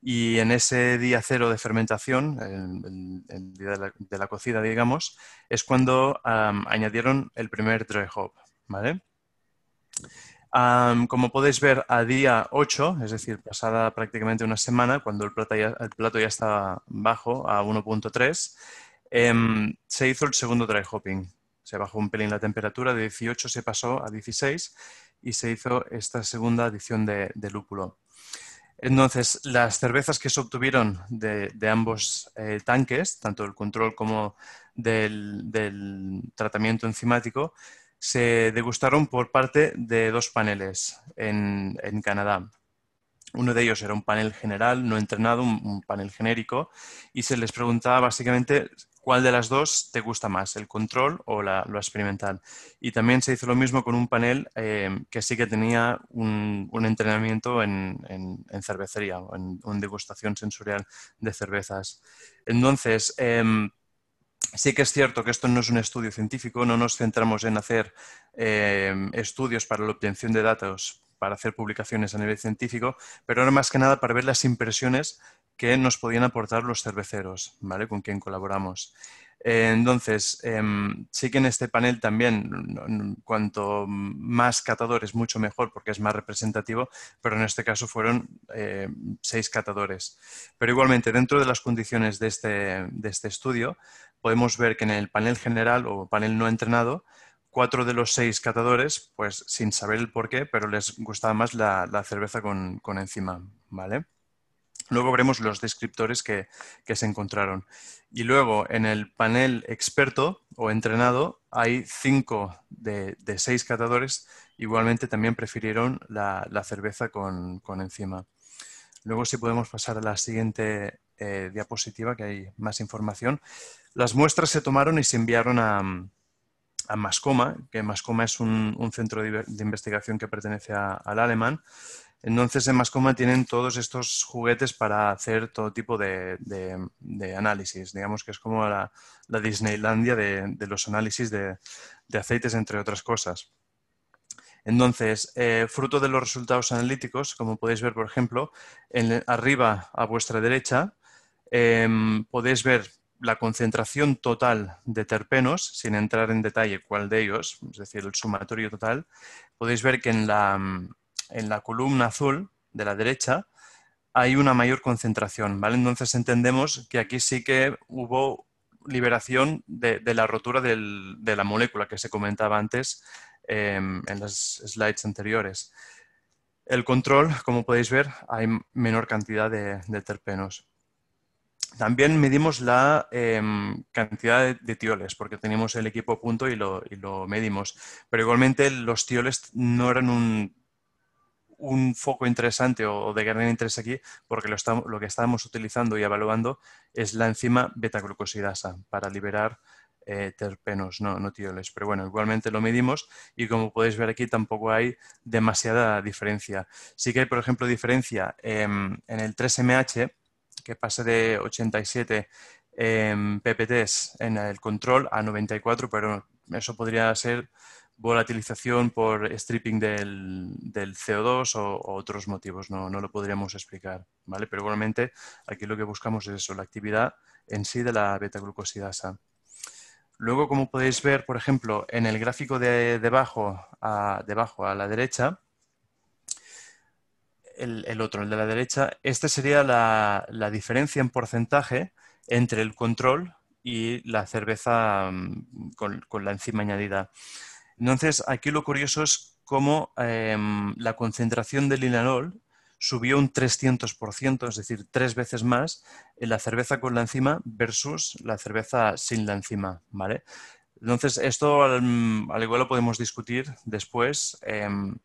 y en ese día cero de fermentación, el, día de la, cocida, digamos, es cuando añadieron el primer dry hop, ¿vale? como podéis ver, a día 8, es decir, pasada prácticamente una semana, cuando el plato ya, el plato ya estaba bajo a 1.3, Em, se hizo el segundo dry hopping. Se bajó un pelín la temperatura, de 18 se pasó a 16 y se hizo esta segunda adición de, lúpulo. Entonces, las cervezas que se obtuvieron de, ambos eh, tanques, tanto el control como del, tratamiento enzimático, se degustaron por parte de dos paneles en, Canadá. Uno de ellos era un panel general, no entrenado, un, panel genérico, y se les preguntaba básicamente cuál de las dos te gusta más, el control o lo experimental. Y también se hizo lo mismo con un panel eh, que sí que tenía un, entrenamiento en, cervecería o en, degustación sensorial de cervezas. Entonces, em, sí que es cierto que esto no es un estudio científico, no nos centramos en hacer em, estudios para la obtención de datos para hacer publicaciones a nivel científico, pero ahora más que nada para ver las impresiones que nos podían aportar los cerveceros, ¿vale? Con quien colaboramos. Eh, entonces, em, sí que en este panel también, cuanto más catadores, mucho mejor, porque es más representativo, pero en este caso fueron eh, seis catadores. Pero igualmente, dentro de las condiciones de este, de este estudio, podemos ver que en el panel general o panel no entrenado, cuatro de los seis catadores, pues sin saber el por qué, pero les gustaba más la, la cerveza con, con ¿vale? Luego veremos los descriptores que, se encontraron. Y luego en el panel experto o entrenado hay cinco de, seis catadores. Igualmente también prefirieron la, cerveza con, enzima. Luego si podemos pasar a la siguiente eh, diapositiva que hay más información. Las muestras se tomaron y se enviaron a, Mascoma, que Mascoma es un, centro de, investigación que pertenece al alemán. Entonces en Mascoma tienen todos estos juguetes para hacer todo tipo de, análisis. Digamos que es como la, Disneylandia de, los análisis de, aceites, entre otras cosas. Entonces, eh, fruto de los resultados analíticos, como podéis ver, por ejemplo, en, arriba a vuestra derecha, em, podéis ver la concentración total de terpenos, sin entrar en detalle cuál de ellos, es decir, el sumatorio total, podéis ver que en la, en la columna azul de la derecha hay una mayor concentración, ¿vale? Entonces entendemos que aquí sí que hubo liberación de, la rotura de la molécula que se comentaba antes em, en las slides anteriores. El control, como podéis ver, hay menor cantidad de, terpenos. También medimos la em, cantidad de, tioles, porque teníamos el equipo punto y lo, y lo medimos. Pero igualmente los tioles no eran un un foco interesante o de gran interés aquí, porque lo, estamos, lo que estamos utilizando y evaluando es la enzima beta-glucosidasa para liberar eh, terpenos, no, no tioles. Pero bueno, igualmente lo medimos y como podéis ver aquí tampoco hay demasiada diferencia. Sí que hay, por ejemplo, diferencia en el 3MH, que pasa de 87 PPTs en el control a 94, pero eso podría ser volatilización por stripping del, CO2 o, otros motivos, no, lo podríamos explicar, ¿vale? Pero igualmente aquí lo que buscamos es eso, la actividad en sí de la beta-glucosidasa. Luego, como podéis ver, por ejemplo, en el gráfico de debajo a, debajo a la derecha, el, otro, el de la derecha, esta sería la, diferencia en porcentaje entre el control y la cerveza mm, con la enzima añadida. Entonces, aquí lo curioso es cómo em, la concentración del linalol subió un 300%, es decir, tres veces más en la cerveza con la enzima versus la cerveza sin la enzima, ¿vale? Entonces, esto al, igual lo podemos discutir después, em,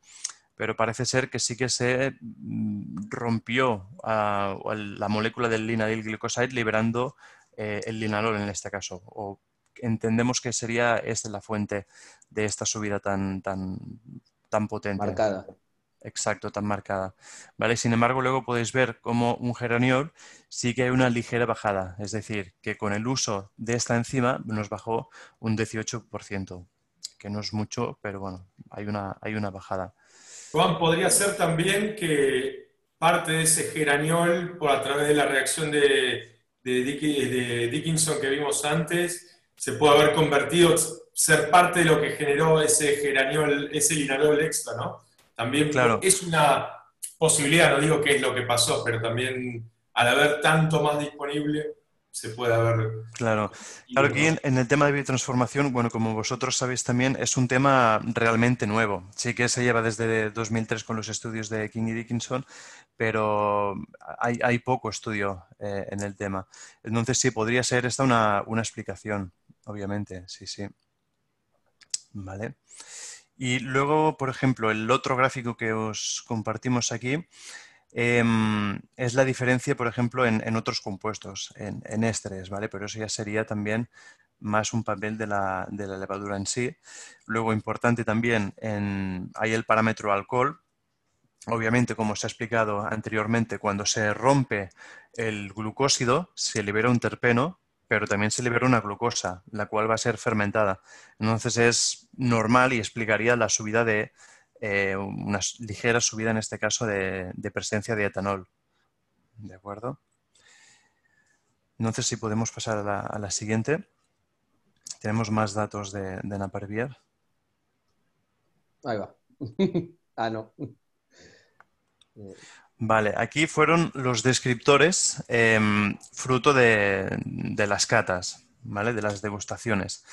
pero parece ser que sí que se mm, rompió la molécula del linalil glucoside liberando eh, el linalol en este caso, o entendemos que sería esta la fuente de esta subida tan, tan, tan potente. Marcada. Exacto, tan marcada. ¿Vale? Sin embargo, luego podéis ver como un geraniol sí que hay una ligera bajada, es decir, que con el uso de esta enzima nos bajó un 18%, que no es mucho, pero bueno, hay una, hay una bajada. Juan, podría ser también que parte de ese geraniol, por a través de la reacción de, de Dickinson que vimos antes, se puede haber convertido, ser parte de lo que generó ese geraniol, ese linalol extra, ¿no? También claro. es una posibilidad, no digo qué es lo que pasó, pero también al haber tanto más disponible, se puede haber... Claro, claro que en, el tema de biotransformación, bueno, como vosotros sabéis también, es un tema realmente nuevo. Sí que se lleva desde 2003 con los estudios de King y Dickinson, pero hay, poco estudio eh, en el tema. Entonces sí, podría ser esta una, una explicación obviamente, sí, sí. Vale. Y luego, por ejemplo, el otro gráfico que os compartimos aquí em, es la diferencia, por ejemplo, en, otros compuestos, en, en, ¿vale? Pero eso ya sería también más un papel de la, levadura en sí. Luego, importante también, hay el parámetro alcohol. Obviamente, como se ha explicado anteriormente, cuando se rompe el glucósido, se libera un terpeno pero también se libera una glucosa, la cual va a ser fermentada. Entonces es normal y explicaría la subida de, eh, una ligera subida en este caso de, presencia de etanol. ¿De acuerdo? Entonces si podemos pasar a la, siguiente. Tenemos más datos de, de Naparvier. Ahí va. ah, no. Vale, aquí fueron los descriptores em, fruto de, las catas, ¿vale? De las degustaciones.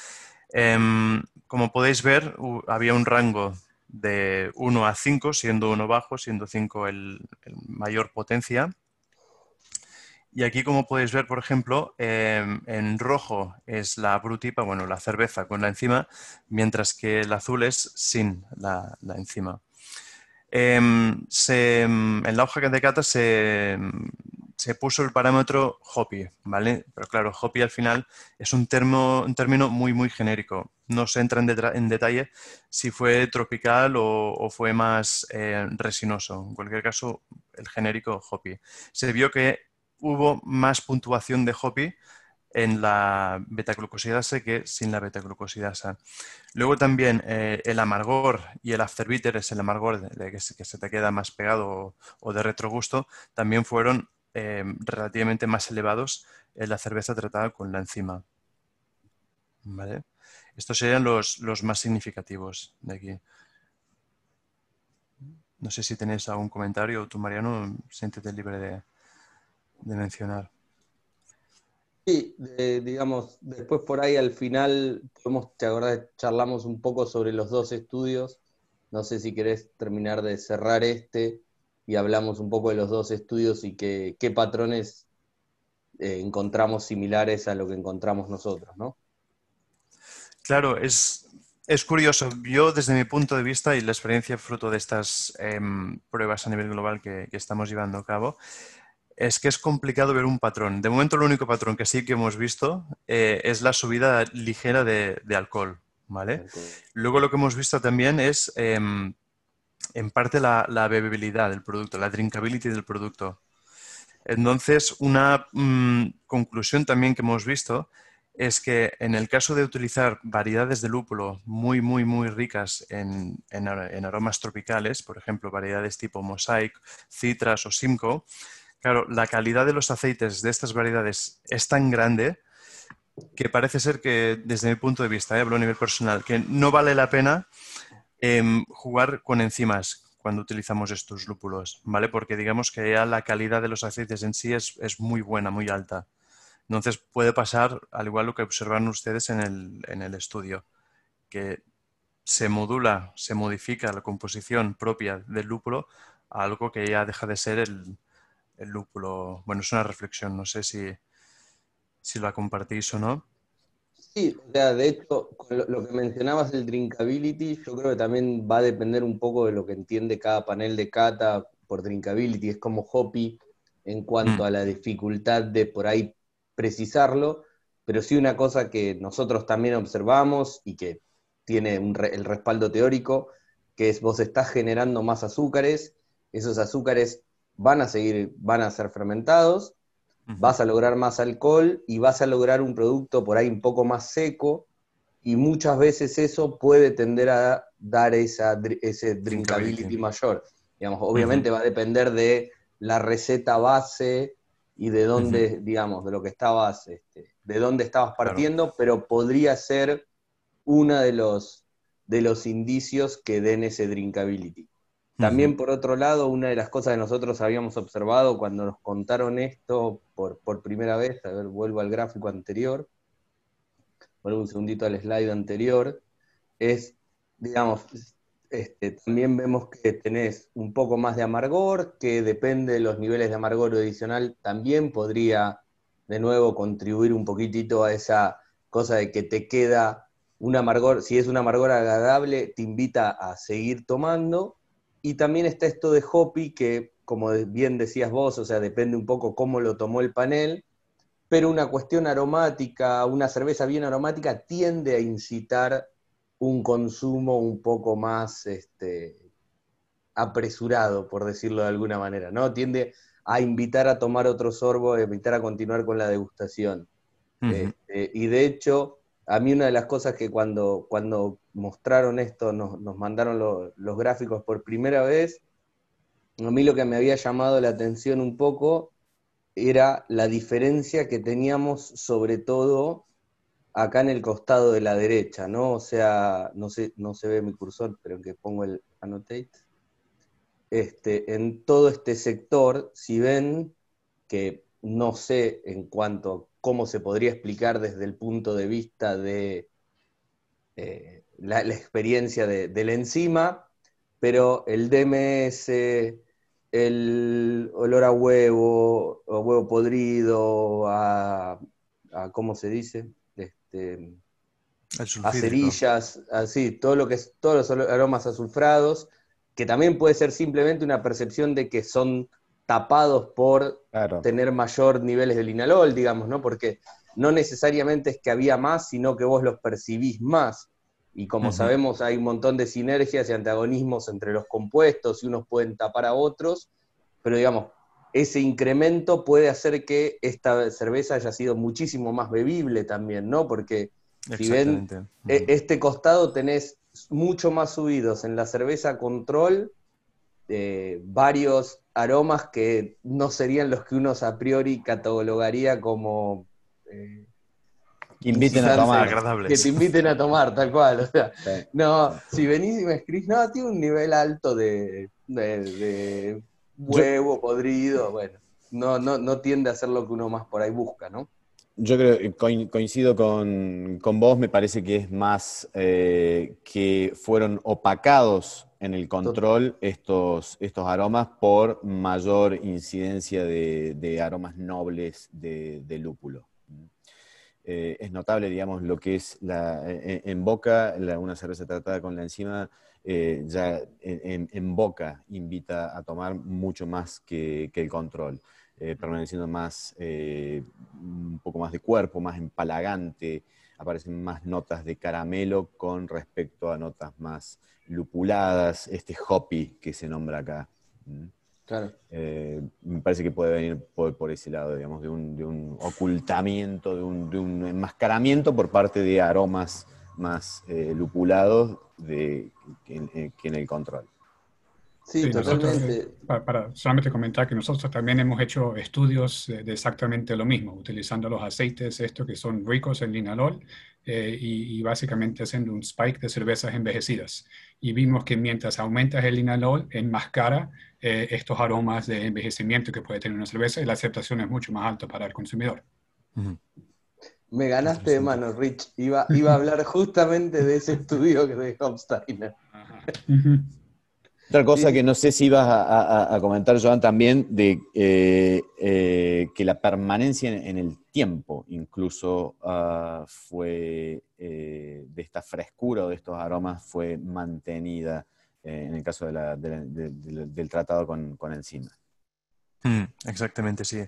Em, como podéis ver, había un rango de 1 a 5, siendo 1 bajo, siendo 5 el, mayor potencia. Y aquí, como podéis ver, por ejemplo, em, en rojo es la brutipa, bueno, la cerveza con la enzima, mientras que el azul es sin la enzima. Em, em, en la hoja de cata se, puso el parámetro Hopi, ¿vale? Pero claro, Hopi al final es un, un término muy, muy genérico. No se entra en, detalle si fue tropical o, fue más eh, resinoso. En cualquier caso, el genérico Hopi. Se vio que hubo más puntuación de Hopi en la betaglucosidasa que sin la betaglucosidasa. Luego también eh, el amargor y el afterbitter, es el amargor de, que, se, te queda más pegado o, de retrogusto, también fueron eh, relativamente más elevados en la cerveza tratada con la enzima. Estos serían los, más significativos de aquí. No sé si tenéis algún comentario o tú, Mariano, siéntete libre de mencionar. Sí, digamos, después por ahí al final podemos, te acordás, charlamos un poco sobre los dos estudios. No sé si querés terminar de cerrar este y hablamos un poco de los dos estudios y qué patrones eh, encontramos similares a lo que encontramos nosotros, ¿no? Claro, es, es curioso. Yo, desde mi punto de vista y la experiencia fruto de estas em, pruebas a nivel global que, que, estamos llevando a cabo, es que es complicado ver un patrón. De momento, el único patrón que sí que hemos visto eh, es la subida ligera de, alcohol. ¿vale? Luego lo que hemos visto también es, em, en parte, la, bebibilidad del producto, la drinkability del producto. Entonces, una mm, conclusión también que hemos visto es que en el caso de utilizar variedades de lúpulo muy, muy, muy ricas en, en aromas tropicales, por ejemplo, variedades tipo Mosaic, Citras o Simcoe, Claro, la calidad de los aceites de estas variedades es tan grande que parece ser que, desde mi punto de vista, eh, hablo a nivel personal, que no vale la pena em, jugar con enzimas cuando utilizamos estos lúpulos, ¿vale? Porque digamos que ya la calidad de los aceites en sí es, muy buena, muy alta. Entonces puede pasar, al igual lo que observan ustedes en el, en el estudio, que se modula, se modifica la composición propia del lúpulo a algo que ya deja de ser el, el lúpulo. Bueno, es una reflexión, no sé si, si la compartís o no. Sí, o sea, de hecho, lo, que mencionabas del drinkability, yo creo que también va a depender un poco de lo que entiende cada panel de cata por drinkability. Es como Hopi en cuanto mm. a la dificultad de por ahí precisarlo, pero sí una cosa que nosotros también observamos y que tiene el respaldo teórico, que es vos estás generando más azúcares, esos azúcares van a seguir, van a ser fermentados, vas a lograr más alcohol y vas a lograr un producto por ahí un poco más seco y muchas veces eso puede tender a dar esa, ese drinkability mayor. Digamos, obviamente va a depender de la receta base y de dónde, digamos, de lo que estabas, este, de dónde estabas partiendo, pero podría ser uno de los, de los indicios que den ese drinkability. También, por otro lado, una de las cosas que nosotros habíamos observado cuando nos contaron esto por, primera vez, a ver, vuelvo al gráfico anterior, vuelvo un segundito al slide anterior, es, digamos, este, también vemos que tenés un poco más de amargor, que depende de los niveles de amargor adicional, también podría de nuevo contribuir un poquitito a esa cosa de que te queda un amargor, si es un amargor agradable, te invita a seguir tomando, y también está esto de Hopi, que como bien decías vos, o sea, depende un poco cómo lo tomó el panel, pero una cuestión aromática, una cerveza bien aromática tiende a incitar un consumo un poco más este, apresurado, por decirlo de alguna manera, ¿no? Tiende a invitar a tomar otro sorbo, a invitar a continuar con la degustación. Este, y de hecho, a mí una de las cosas que cuando, cuando mostraron esto, nos, mandaron los gráficos por primera vez, a mí lo que me había llamado la atención un poco era la diferencia que teníamos sobre todo acá en el costado de la derecha, ¿no? O sea, no, no se ve mi cursor, pero que pongo el annotate. Este, en todo este sector, si ven que no sé en cuanto cómo se podría explicar desde el punto de vista de eh, la, experiencia de, la enzima, pero el DMS, el olor a huevo, o huevo podrido, a, ¿cómo se dice? Este, a cerillas, así, todo lo que es, todos los aromas azulfrados, que también puede ser simplemente una percepción de que son tapados por tener mayor niveles de linalol, digamos, ¿no? Porque no necesariamente es que había más, sino que vos los percibís más. Y como sabemos, hay un montón de sinergias y antagonismos entre los compuestos y unos pueden tapar a otros, pero digamos, ese incremento puede hacer que esta cerveza haya sido muchísimo más bebible también, ¿no? Porque si ven e, este costado tenés mucho más subidos en la cerveza control eh, varios aromas que no serían los que uno a priori catalogaría como eh, inviten a tomar, que te inviten a tomar, tal cual. O sea, no, si venís y me escribís, no, tiene un nivel alto de, huevo podrido, bueno, no, no, no tiende a ser lo que uno más por ahí busca, ¿no? Yo creo que coincido con, vos, me parece que es más eh, que fueron opacados en el control estos, estos aromas por mayor incidencia de, aromas nobles de, lúpulo. Eh, es notable, digamos, lo que es la, en, boca, una cerveza tratada con la enzima, eh, ya en, boca invita a tomar mucho más que, el control, eh, permaneciendo más, un poco más de cuerpo, más empalagante, aparecen más notas de caramelo con respecto a notas más lupuladas, este hoppy que se nombra acá. Claro. Eh, me parece que puede venir por, ese lado, digamos, de un, ocultamiento, de un, enmascaramiento por parte de aromas más eh, lupulados de, que, en el control. Sí, totalmente. Eh, para, solamente comentar que nosotros también hemos hecho estudios de, exactamente lo mismo, utilizando los aceites estos que son ricos en linalol y, y, básicamente haciendo un spike de cervezas envejecidas. Y vimos que mientras aumentas el linalol, enmascara eh, estos aromas de envejecimiento que puede tener una cerveza y la aceptación es mucho más alta para el consumidor. Me ganaste de mano, Rich. Iba, iba a hablar justamente de ese estudio que de Hofsteiner. Otra cosa que no sé si ibas a, comentar, Joan, también, de eh, eh, que la permanencia en, el tiempo incluso ah, fue, de esta frescura o de estos aromas, fue mantenida eh, en el caso del tratado con, con enzima. Mm, exactamente, sí.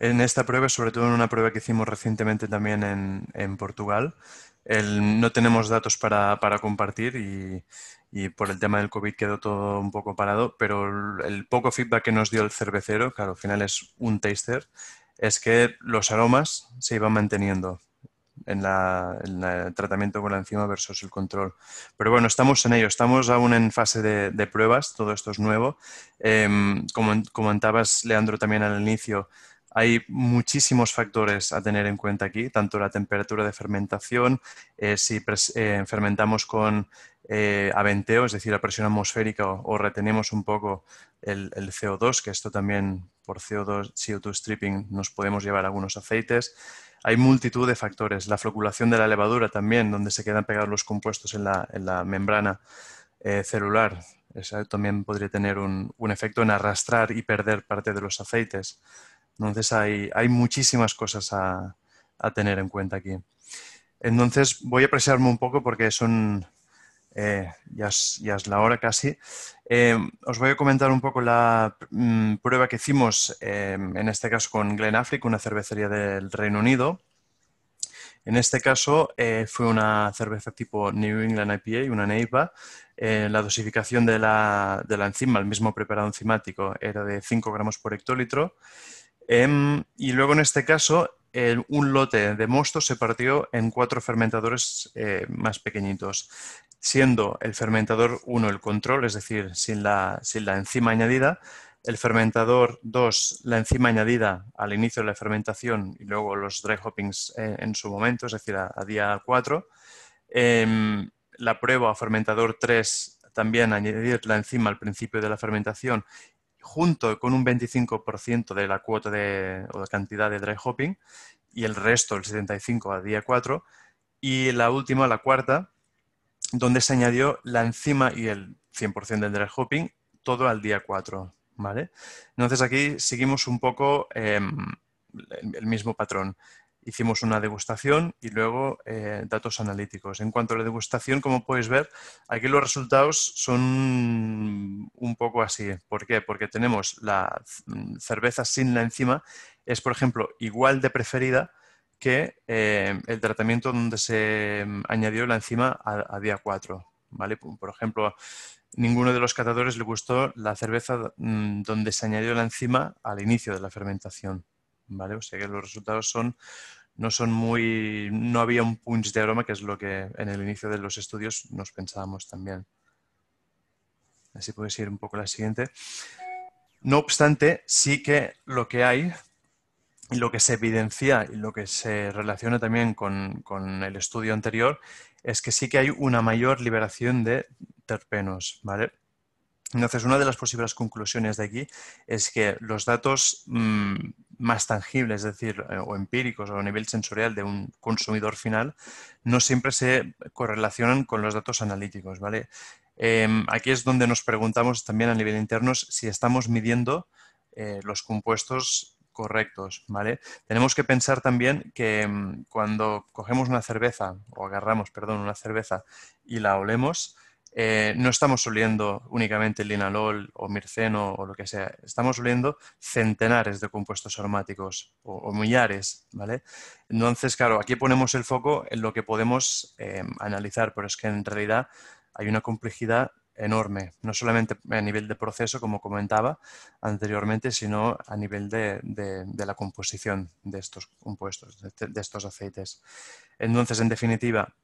En esta prueba, sobre todo en una prueba que hicimos recientemente también en, Portugal, no tenemos datos para, compartir y, por el tema del COVID quedó todo un poco parado, pero el, poco feedback que nos dio el cervecero, claro, al final es un taster, es que los aromas se iban manteniendo en, la, el tratamiento con la enzima versus el control. Pero bueno, estamos en ello, estamos aún en fase de, pruebas, todo esto es nuevo. Em, como comentabas, Leandro, también al inicio, hay muchísimos factores a tener en cuenta aquí, tanto la temperatura de fermentación, eh, si eh, fermentamos con eh, aventeo, es decir, a presión atmosférica o, retenemos un poco el, el, CO2, que esto también por CO2, CO2 stripping nos podemos llevar algunos aceites hay multitud de factores. La floculación de la levadura también, donde se quedan pegados los compuestos en la, membrana eh, celular. Eso también podría tener un, efecto en arrastrar y perder parte de los aceites. Entonces hay, muchísimas cosas a, tener en cuenta aquí. Entonces voy a apresarme un poco porque son eh, ya, es, la hora casi. Eh, os voy a comentar un poco la mm, prueba que hicimos, eh, en este caso con Glen Affleck, una cervecería del Reino Unido. En este caso fue una cerveza tipo New England IPA, una NEIPA. la dosificación de la, de la, enzima, el mismo preparado enzimático, era de 5 gramos por hectolitro. Em, y luego en este caso un lote de mosto se partió en cuatro fermentadores más pequeñitos siendo el fermentador 1 el control, es decir, sin la, sin la enzima añadida, el fermentador 2 la enzima añadida al inicio de la fermentación y luego los dry hoppings eh, en, su momento, es decir, a, día 4. Em, la prueba a fermentador 3 también añadir la enzima al principio de la fermentación junto con un 25% de la cuota de, o de cantidad de dry hopping y el resto, el 75% a día 4. Y la última, la cuarta, donde se añadió la enzima y el 100% del dry hopping, todo al día 4. ¿vale? Entonces aquí seguimos un poco em, el mismo patrón. Hicimos una degustación y luego eh, datos analíticos. En cuanto a la degustación, como podéis ver, aquí los resultados son un poco así. ¿Por qué? Porque tenemos la cerveza sin la enzima, es por ejemplo igual de preferida que eh, el tratamiento donde se mm, añadió la enzima a, día 4. ¿vale? Por ejemplo, ninguno de los catadores le gustó la cerveza mm, donde se añadió la enzima al inicio de la fermentación. ¿vale? O sea que los resultados son, no son muy... no había un punch de aroma, que es lo que en el inicio de los estudios nos pensábamos también. Así puedes ir un poco a la siguiente. No obstante, sí que lo que hay y lo que se evidencia y lo que se relaciona también con, con, el estudio anterior es que sí que hay una mayor liberación de terpenos, ¿vale? Entonces, una de las posibles conclusiones de aquí es que los datos mm, más tangibles, es decir, eh, o empíricos o a nivel sensorial de un consumidor final, no siempre se correlacionan con los datos analíticos, ¿vale? Em, aquí es donde nos preguntamos también a nivel interno si estamos midiendo eh, los compuestos correctos, ¿vale? Tenemos que pensar también que mm, cuando cogemos una cerveza, o agarramos, perdón, una cerveza y la olemos, eh, no estamos oliendo únicamente linalol o mirceno o lo que sea, estamos oliendo centenares de compuestos aromáticos o, millares, ¿vale? Entonces, claro, aquí ponemos el foco en lo que podemos eh, analizar, pero es que en realidad hay una complejidad enorme, no solamente a nivel de proceso, como comentaba anteriormente, sino a nivel de, la composición de estos compuestos, de, estos aceites. Entonces, en definitiva,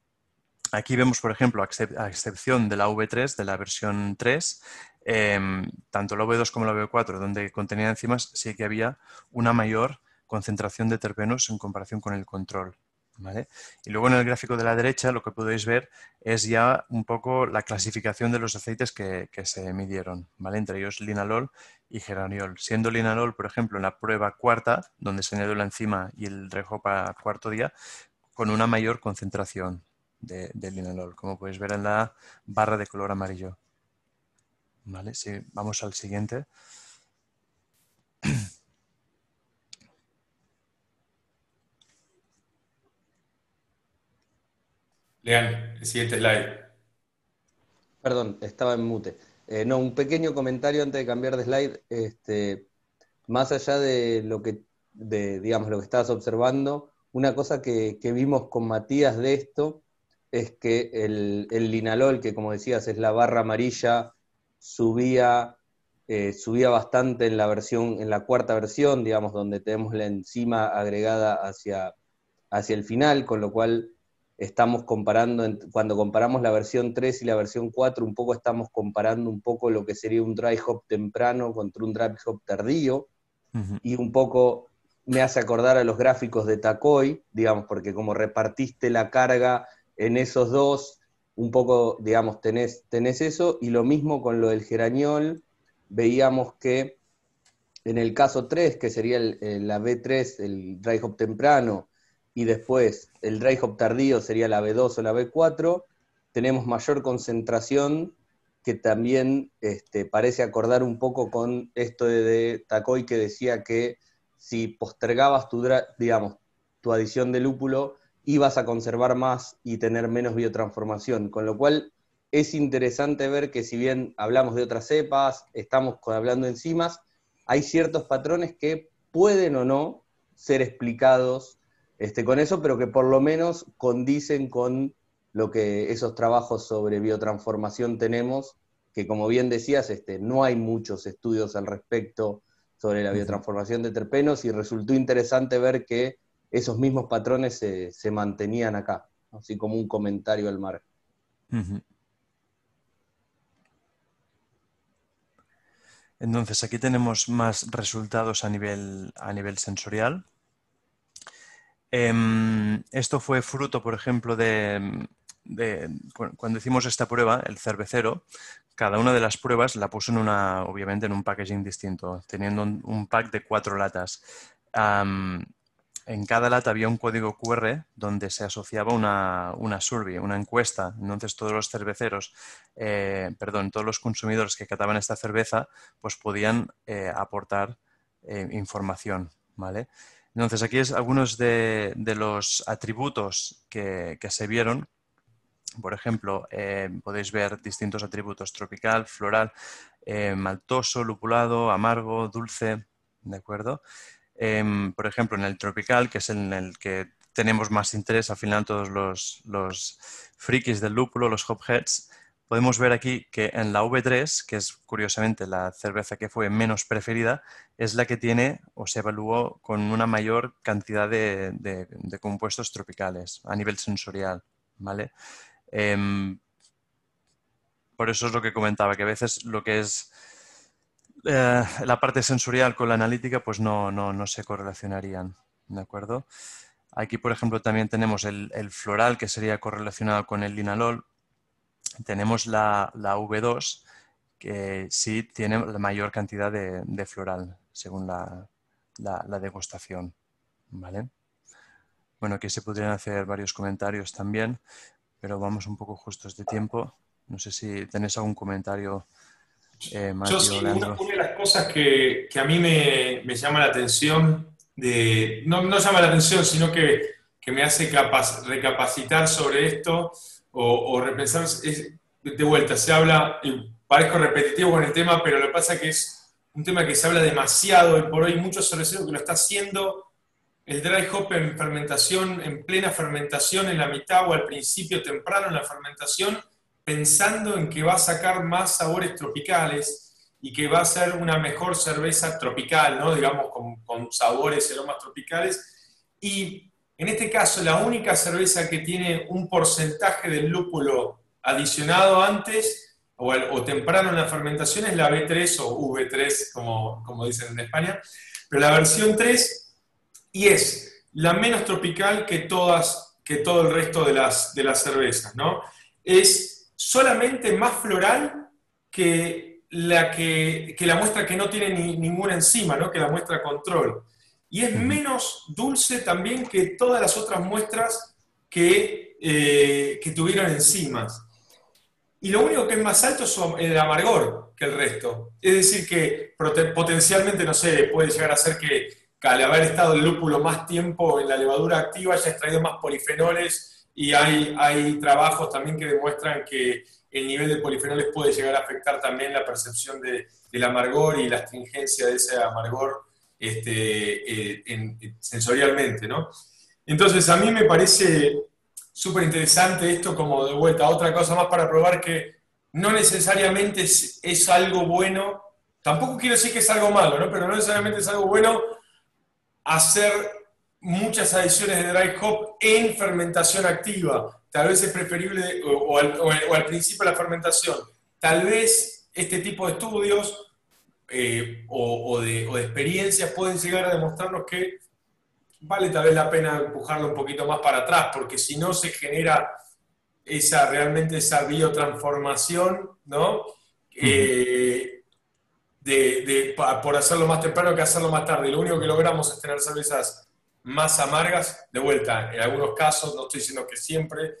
aquí vemos, por ejemplo, a excepción de la V3, de la versión 3, em, tanto la V2 como la V4, donde contenía enzimas, sí que había una mayor concentración de terpenos en comparación con el control. Y luego en el gráfico de la derecha lo que podéis ver es ya un poco la clasificación de los aceites que, se midieron, ¿vale? entre ellos linalol y geraniol. Siendo linalol, por ejemplo, en la prueba cuarta, donde se añadió la enzima y el rejopa cuarto día, con una mayor concentración de, de, linalol, como podéis ver en la barra de color amarillo. ¿Vale? Si vamos al siguiente. Lean, el siguiente slide. Perdón, estaba en mute. Eh, no, un pequeño comentario antes de cambiar de slide. Este, más allá de lo que, digamos, lo que estabas observando, una cosa que, vimos con Matías de esto es que el, linalol, que como decías es la barra amarilla, subía, eh, subía bastante en la versión, en la cuarta versión, digamos, donde tenemos la enzima agregada hacia, hacia el final, con lo cual estamos comparando, cuando comparamos la versión 3 y la versión 4, un poco estamos comparando un poco lo que sería un dry hop temprano contra un dry hop tardío, y un poco me hace acordar a los gráficos de Tacoy, digamos, porque como repartiste la carga en esos dos, un poco, digamos, tenés, tenés eso, y lo mismo con lo del gerañol, veíamos que en el caso 3, que sería la B3, el dry hop temprano, y después el dry hop tardío sería la B2 o la B4, tenemos mayor concentración que también este, parece acordar un poco con esto de, de Tacoy que decía que si postergabas tu, digamos, tu adición de lúpulo, ibas a conservar más y tener menos biotransformación, con lo cual es interesante ver que si bien hablamos de otras cepas, estamos hablando de enzimas, hay ciertos patrones que pueden o no ser explicados este, con eso, pero que por lo menos condicen con lo que esos trabajos sobre biotransformación tenemos, que como bien decías, este, no hay muchos estudios al respecto sobre la biotransformación de terpenos y resultó interesante ver que esos mismos patrones se, mantenían acá, así como un comentario al mar. Entonces, aquí tenemos más resultados a nivel, a nivel sensorial. Em, esto fue fruto, por ejemplo, de, cuando hicimos esta prueba, el cervecero, cada una de las pruebas la puso en una, obviamente, en un packaging distinto, teniendo un, pack de cuatro latas. en cada lata había un código QR donde se asociaba una, una survey, una encuesta. Entonces todos los cerveceros, eh, perdón, todos los consumidores que cataban esta cerveza, pues podían eh, aportar eh, información, ¿vale? Entonces, aquí es algunos de, los atributos que, se vieron. Por ejemplo, eh, podéis ver distintos atributos, tropical, floral, eh, maltoso, lupulado, amargo, dulce, ¿de acuerdo? Em, por ejemplo, en el tropical, que es en el que tenemos más interés, al final todos los, los frikis del lúpulo, los hopheads, podemos ver aquí que en la V3, que es curiosamente la cerveza que fue menos preferida, es la que tiene o se evaluó con una mayor cantidad de, compuestos tropicales a nivel sensorial. ¿vale? Em, por eso es lo que comentaba, que a veces lo que es eh, la parte sensorial con la analítica pues no, no, se correlacionarían. ¿De acuerdo? Aquí, por ejemplo, también tenemos el floral, que sería correlacionado con el linalol, tenemos la, V2, que sí tiene la mayor cantidad de, floral, según la, degustación. ¿vale? Bueno, aquí se podrían hacer varios comentarios también, pero vamos un poco justos de tiempo. No sé si tenéis algún comentario. Eh, Yo sí, una, de las cosas que, a mí me, llama la atención, de, no, no llama la atención, sino que, me hace recapacitar sobre esto, o, repensar, de vuelta, se habla, parezco repetitivo con el tema, pero lo que pasa es que es un tema que se habla demasiado y por hoy muchos cerveceros que lo está haciendo el dry hop en fermentación, en plena fermentación, en la mitad o al principio temprano en la fermentación, pensando en que va a sacar más sabores tropicales y que va a ser una mejor cerveza tropical, ¿no? digamos, con, con sabores aromas tropicales. Y en este caso, la única cerveza que tiene un porcentaje del lúpulo adicionado antes o, temprano en la fermentación es la B3 o V3, como, como dicen en España, pero la versión 3 y es la menos tropical que, todas, que todo el resto de las, cervezas, ¿no? Es solamente más floral que la, que, la muestra que no tiene ninguna enzima, ¿no? que la muestra control y es menos dulce también que todas las otras muestras que, eh, que tuvieron enzimas. Y lo único que es más alto es el amargor que el resto. Es decir, que potencialmente, no sé, puede llegar a ser que, al haber estado el lúpulo más tiempo en la levadura activa haya extraído más polifenoles y hay, hay trabajos también que demuestran que el nivel de polifenoles puede llegar a afectar también la percepción de, del amargor y la astringencia de ese amargor este, eh, sensorialmente, ¿no? Entonces, a mí me parece súper interesante esto como de vuelta, otra cosa más para probar que no necesariamente es, algo bueno, tampoco quiero decir que es algo malo, ¿no? Pero no necesariamente es algo bueno hacer muchas adiciones de dry hop en fermentación activa. Tal vez es preferible, o, al, principio de la fermentación, tal vez este tipo de estudios eh, o, de, experiencias pueden llegar a demostrarnos que vale tal vez la pena empujarlo un poquito más para atrás, porque si no se genera esa, realmente esa biotransformación, ¿no? Eh, de, por hacerlo más temprano que hacerlo más tarde. Lo único que logramos es tener cervezas más amargas, de vuelta, en algunos casos, no estoy diciendo que siempre,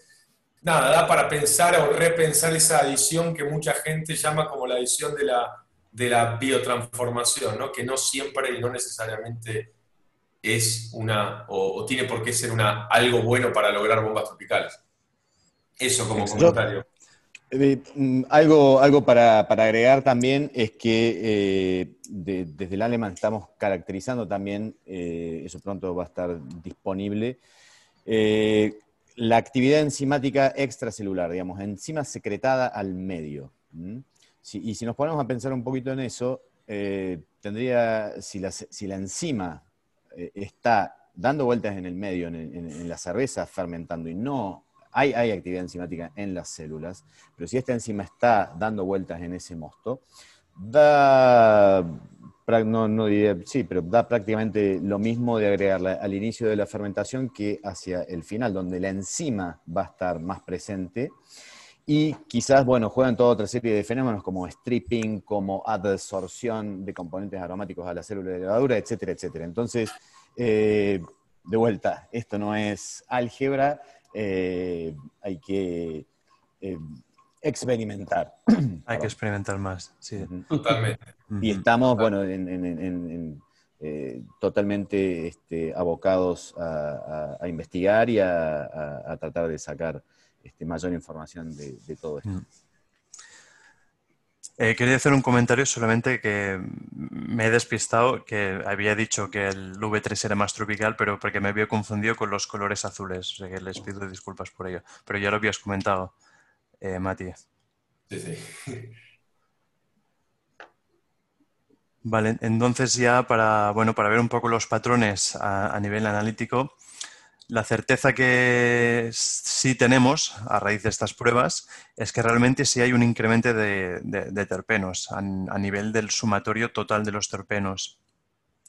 nada, da para pensar o repensar esa adición que mucha gente llama como la adición de la de la biotransformación, ¿no? que no siempre y no necesariamente es una, o, tiene por qué ser una, algo bueno para lograr bombas tropicales. Eso como comentario. Eh, mm, algo, algo para, agregar también es que eh, desde el Alemán estamos caracterizando también, eh, eso pronto va a estar disponible, la actividad enzimática extracelular, digamos, enzima secretada al medio y si nos ponemos a pensar un poquito en eso, eh, tendría, si la, enzima eh, está dando vueltas en el medio, en, la cerveza, fermentando, y no hay, actividad enzimática en las células, pero si esta enzima está dando vueltas en ese mosto, da, no diría, sí, pero da prácticamente lo mismo de agregarla al inicio de la fermentación que hacia el final, donde la enzima va a estar más presente y quizás, bueno, juegan toda otra serie de fenómenos como stripping, como adsorción de componentes aromáticos a la célula de levadura, etcétera, etcétera. Entonces, eh, de vuelta, esto no es álgebra, eh, hay que eh, experimentar. Hay que experimentar más, sí. Totalmente. Y estamos, bueno, totalmente este, abocados a, investigar y a tratar de sacar este, mayor información de, todo esto. Mm. Eh, quería hacer un comentario solamente que me he despistado, que había dicho que el V3 era más tropical, pero porque me había confundido con los colores azules, o sea que les pido disculpas por ello. Pero ya lo habías comentado, eh, Mati. Sí, sí. Vale, entonces ya para, bueno, para ver un poco los patrones a, nivel analítico, la certeza que sí tenemos a raíz de estas pruebas es que realmente sí hay un incremento de, terpenos a, nivel del sumatorio total de los terpenos.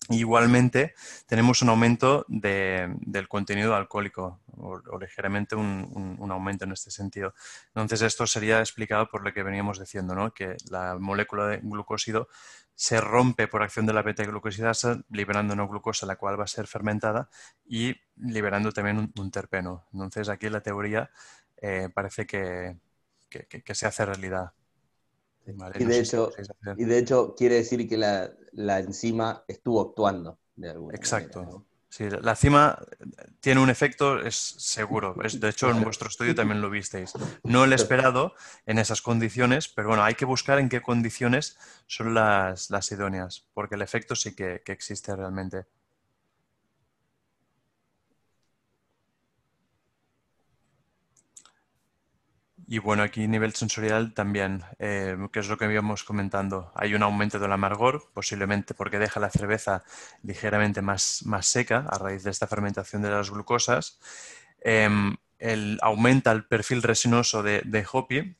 Igualmente, tenemos un aumento del contenido alcohólico o, ligeramente un, aumento en este sentido. Entonces, esto sería explicado por lo que veníamos diciendo, ¿no? que la molécula de glucósido se rompe por acción de la beta-glucosidasa, liberando una glucosa, la cual va a ser fermentada y liberando también un, terpeno. Entonces, aquí la teoría eh, parece que, se hace realidad. Y, de hecho, y de hecho, quiere decir que la, enzima estuvo actuando de alguna Exacto. manera. Exacto. Sí, la cima tiene un efecto, es seguro. de hecho, en vuestro estudio también lo visteis. No el esperado en esas condiciones, pero bueno, hay que buscar en qué condiciones son las, idóneas, porque el efecto sí que existe realmente. Y bueno, aquí nivel sensorial también, eh, que es lo que habíamos comentando, hay un aumento del amargor, posiblemente porque deja la cerveza ligeramente más, más seca a raíz de esta fermentación de las glucosas. Em, el, aumenta el perfil resinoso de, de Hopi.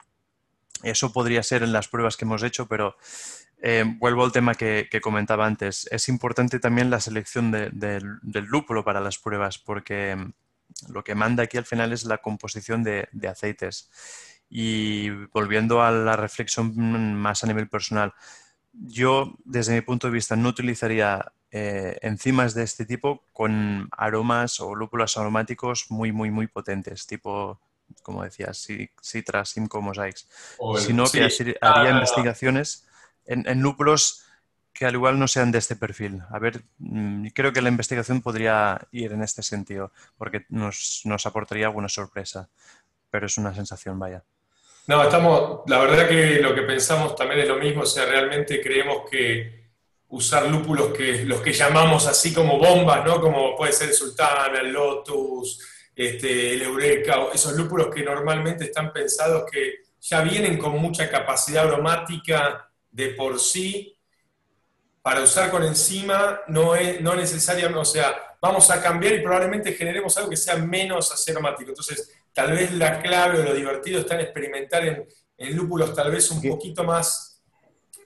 Eso podría ser en las pruebas que hemos hecho, pero em, vuelvo al tema que, comentaba antes. Es importante también la selección del lúpulo para las pruebas, porque em, lo que manda aquí al final es la composición de, aceites. Y volviendo a la reflexión más a nivel personal, yo desde mi punto de vista no utilizaría eh, enzimas de este tipo con aromas o lúpulos aromáticos muy, muy, muy potentes, tipo, como decías, citras, simco, mosaics, sino que haría investigaciones en, en lúpulos que al igual no sean de este perfil. A ver, mm, creo que la investigación podría ir en este sentido, porque nos, aportaría alguna sorpresa, pero es una sensación, vaya. No, estamos, la verdad que lo que pensamos también es lo mismo, o sea, realmente creemos que usar lúpulos que los que llamamos así como bombas, ¿no? Como puede ser el sultán, el lotus, este, el eureka, esos lúpulos que normalmente están pensados que ya vienen con mucha capacidad aromática de por sí, para usar con enzima no es no necesariamente, o sea, vamos a cambiar y probablemente generemos algo que sea menos aromático. Entonces, tal vez la clave o lo divertido está en experimentar en, lúpulos tal vez un poquito más,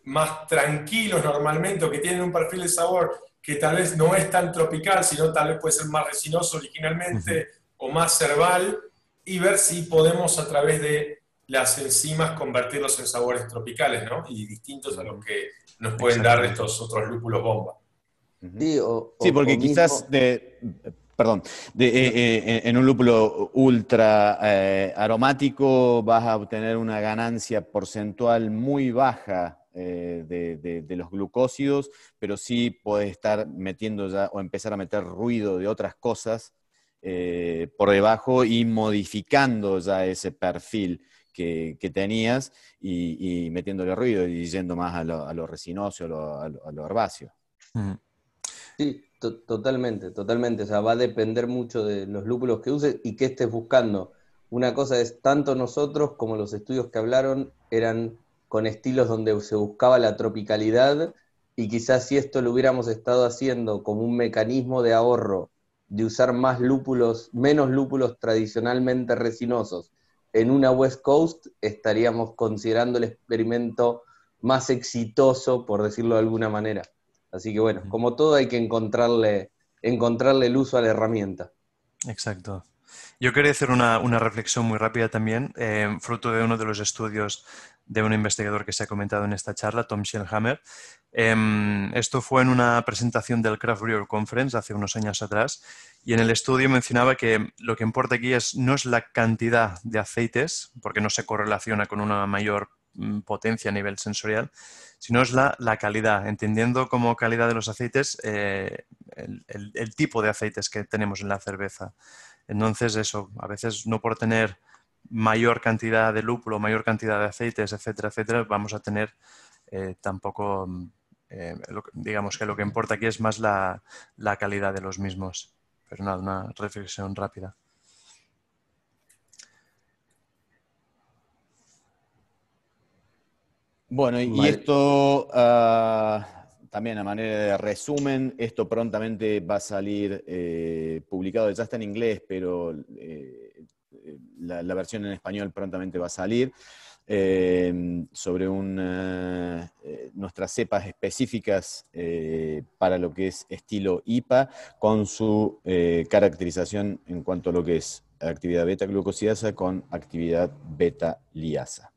más tranquilos normalmente o que tienen un perfil de sabor que tal vez no es tan tropical, sino tal vez puede ser más resinoso originalmente o más cerval y ver si podemos a través de las enzimas convertirlos en sabores tropicales, ¿no? Y distintos a los que nos pueden dar estos otros lúpulos bomba. Sí, porque quizás de, perdón, de, eh, eh, en un lúpulo ultra eh, aromático vas a obtener una ganancia porcentual muy baja de, de, los glucósidos, pero sí puedes estar metiendo ya o empezar a meter ruido de otras cosas por debajo y modificando ya ese perfil que, tenías y, metiéndole ruido y yendo más a lo, a lo resinoso, a lo, herbáceo. Sí, totalmente, totalmente. O sea, va a depender mucho de los lúpulos que uses y que estés buscando. Una cosa es, tanto nosotros como los estudios que hablaron eran con estilos donde se buscaba la tropicalidad y quizás si esto lo hubiéramos estado haciendo como un mecanismo de ahorro, de usar más lúpulos, menos lúpulos tradicionalmente resinosos en una West Coast estaríamos considerando el experimento más exitoso, por decirlo de alguna manera. Así que bueno, como todo hay que encontrarle, encontrarle el uso a la herramienta. Exacto. Yo quería hacer una, reflexión muy rápida también, eh, fruto de uno de los estudios de un investigador que se ha comentado en esta charla, Tom Schellhammer. Em, esto fue en una presentación del Craft Brewer Conference hace unos años atrás y en el estudio mencionaba que lo que importa aquí es, no es la cantidad de aceites, porque no se correlaciona con una mayor mm, potencia a nivel sensorial, sino es la, calidad, entendiendo como calidad de los aceites eh, el, tipo de aceites que tenemos en la cerveza. Entonces, eso, a veces no por tener mayor cantidad de lúpulo, mayor cantidad de aceites, etcétera, etcétera, vamos a tener eh, tampoco mm, eh, digamos que lo que importa aquí es más la, calidad de los mismos. Pero nada, una reflexión rápida. Bueno, y esto ah, también a manera de resumen, esto prontamente va a salir eh, publicado, ya está en inglés, pero eh, la, versión en español prontamente va a salir. Eh, sobre nuestras cepas específicas para lo que es estilo IPA, con su caracterización en cuanto a lo que es actividad beta-glucosidasa con actividad beta-liasa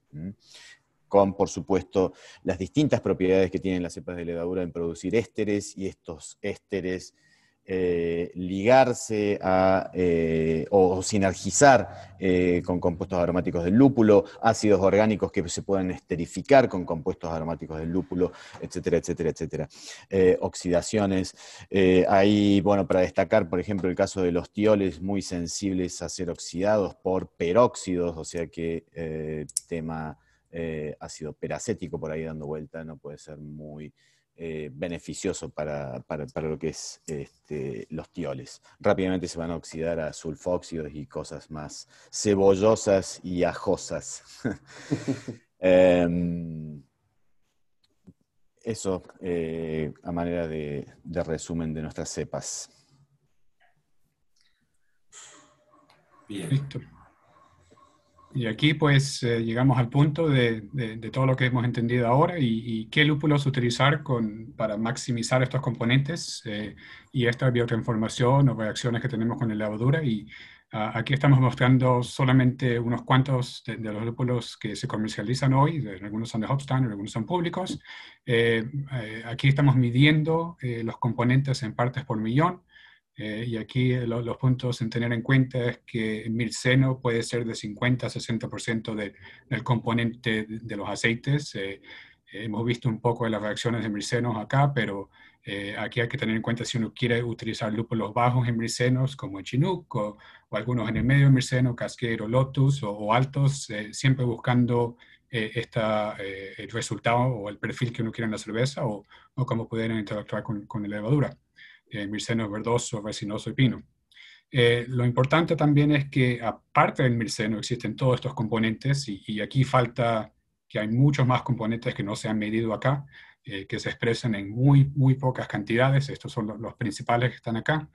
con, por supuesto, las distintas propiedades que tienen las cepas de levadura en producir ésteres y estos ésteres eh, ligarse a, eh, o sinergizar eh, con compuestos aromáticos del lúpulo, ácidos orgánicos que se pueden esterificar con compuestos aromáticos del lúpulo, etcétera, etcétera, etcétera. oxidaciones. hay, bueno, para destacar, por ejemplo, el caso de los tioles muy sensibles a ser oxidados por peróxidos, o sea que tema ácido peracético por ahí dando vuelta, no puede ser muy eh, beneficioso para, lo que es este, los tioles. Rápidamente se van a oxidar a sulfóxidos y cosas más cebollosas y ajosas. Em, eso eh, a manera de, resumen de nuestras cepas. Bien. Y aquí pues eh, llegamos al punto de, de, todo lo que hemos entendido ahora y, qué lúpulos utilizar con, para maximizar estos componentes eh, y esta biotransformación o reacciones que tenemos con la levadura. Y ah, aquí estamos mostrando solamente unos cuantos de, los lúpulos que se comercializan hoy, algunos son de Hopstein, algunos son públicos. Eh, aquí estamos midiendo los componentes en partes por millón. Eh, y aquí los puntos en tener en cuenta es que el mirceno puede ser de 50 a 60% del componente de, los aceites. Eh, hemos visto un poco de las reacciones de mircenos acá, pero eh, aquí hay que tener en cuenta si uno quiere utilizar lúpulos bajos en mircenos, como el Chinook, o, algunos en el medio de mirceno, Casquero, Lotus, o, altos, siempre buscando esta, el resultado o el perfil que uno quiere en la cerveza, o, o cómo pueden interactuar con la levadura eh, mirceno verdoso, resinoso y pino. Eh, lo importante también es que aparte del mirceno existen todos estos componentes y, aquí falta que hay muchos más componentes que no se han medido acá, eh, que se expresan en muy, muy pocas cantidades. Estos son los, principales que están acá.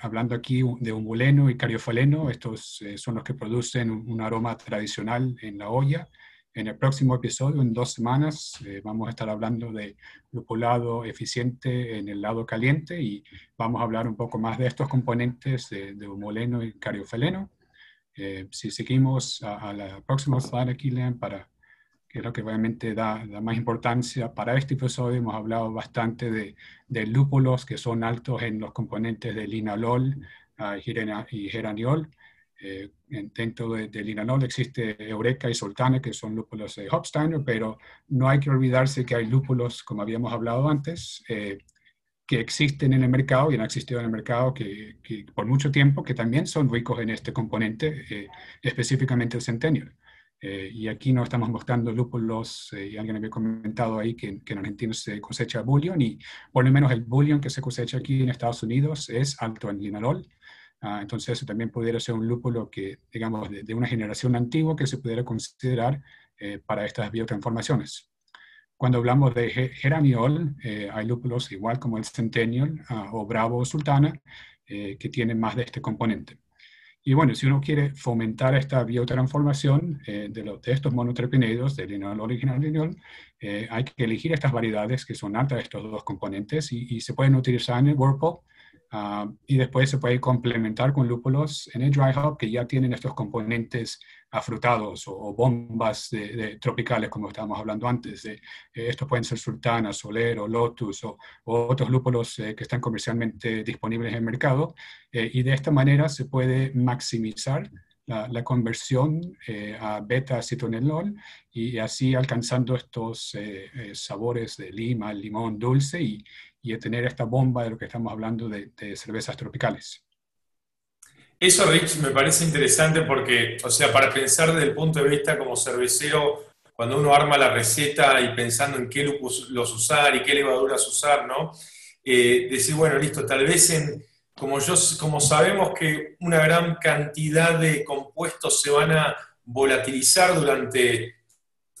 hablando aquí de humuleno y cariofaleno, estos son los que producen un, aroma tradicional en la olla en el próximo episodio, en dos semanas, eh, vamos a estar hablando de lupulado eficiente en el lado caliente y vamos a hablar un poco más de estos componentes de, de humoleno y cariofeleno. Eh, si seguimos a, la próxima slide aquí, Lean, para que es lo que realmente da, más importancia para este episodio, hemos hablado bastante de, de lúpulos que son altos en los componentes de linalol uh, y geraniol. Eh, dentro de, del linalol existe Eureka y Sultana, que son lúpulos de Hopsteiner, pero no hay que olvidarse que hay lúpulos, como habíamos hablado antes, eh, que existen en el mercado y han existido en el mercado que, por mucho tiempo, que también son ricos en este componente, eh, específicamente el Centennial. y aquí no estamos mostrando lúpulos, y alguien había comentado ahí que, que, en Argentina se cosecha bullion, y por lo menos el bullion que se cosecha aquí en Estados Unidos es alto en linalol, Ah, entonces, eso también pudiera ser un lúpulo que, digamos, de, una generación antigua que se pudiera considerar eh, para estas biotransformaciones. Cuando hablamos de geraniol, eh, hay lúpulos igual como el Centennial ah, o Bravo o Sultana, eh, que tienen más de este componente. Y bueno, si uno quiere fomentar esta biotransformación de, de, estos monoterpenoides, del linol original linol, hay que elegir estas variedades que son altas de estos dos componentes y, se pueden utilizar en el Whirlpool Ah, y después se puede complementar con lúpulos en el dry hop que ya tienen estos componentes afrutados o, bombas de, tropicales, como estábamos hablando antes. Eh, estos pueden ser sultana, solero, lotus o, otros lúpulos eh, que están comercialmente disponibles en el mercado. Eh, y de esta manera se puede maximizar la, conversión a beta-acetonelol y así alcanzando estos sabores de lima, limón dulce y, y de tener esta bomba de lo que estamos hablando de, cervezas tropicales. Eso, Rich, me parece interesante porque, o sea, para pensar desde el punto de vista como cervecero, cuando uno arma la receta y pensando en qué lúpulos usar y qué levaduras usar, ¿no? Eh, decir, bueno, listo, tal vez en, como, yo, como sabemos que una gran cantidad de compuestos se van a volatilizar durante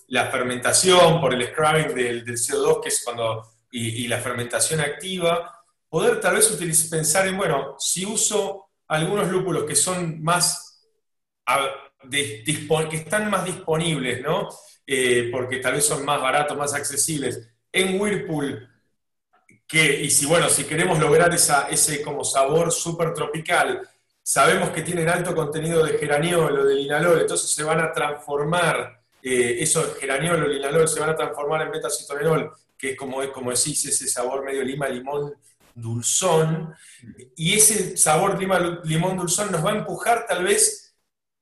la fermentación, por el scrubbing del, CO2, que es cuando, y, la fermentación activa, poder tal vez utilizar, pensar en, bueno, si uso algunos lúpulos que son más, que están más disponibles, ¿no? Eh, porque tal vez son más baratos, más accesibles, en Whirlpool, que, y si, bueno, si queremos lograr ese como sabor súper tropical, sabemos que tienen alto contenido de geraniol o de linalol, entonces se van a transformar, eh, esos geraniol o linalol se van a transformar en beta-citonenol, que es como, como decís, ese sabor medio lima-limón dulzón, y ese sabor lima-limón dulzón nos va a empujar tal vez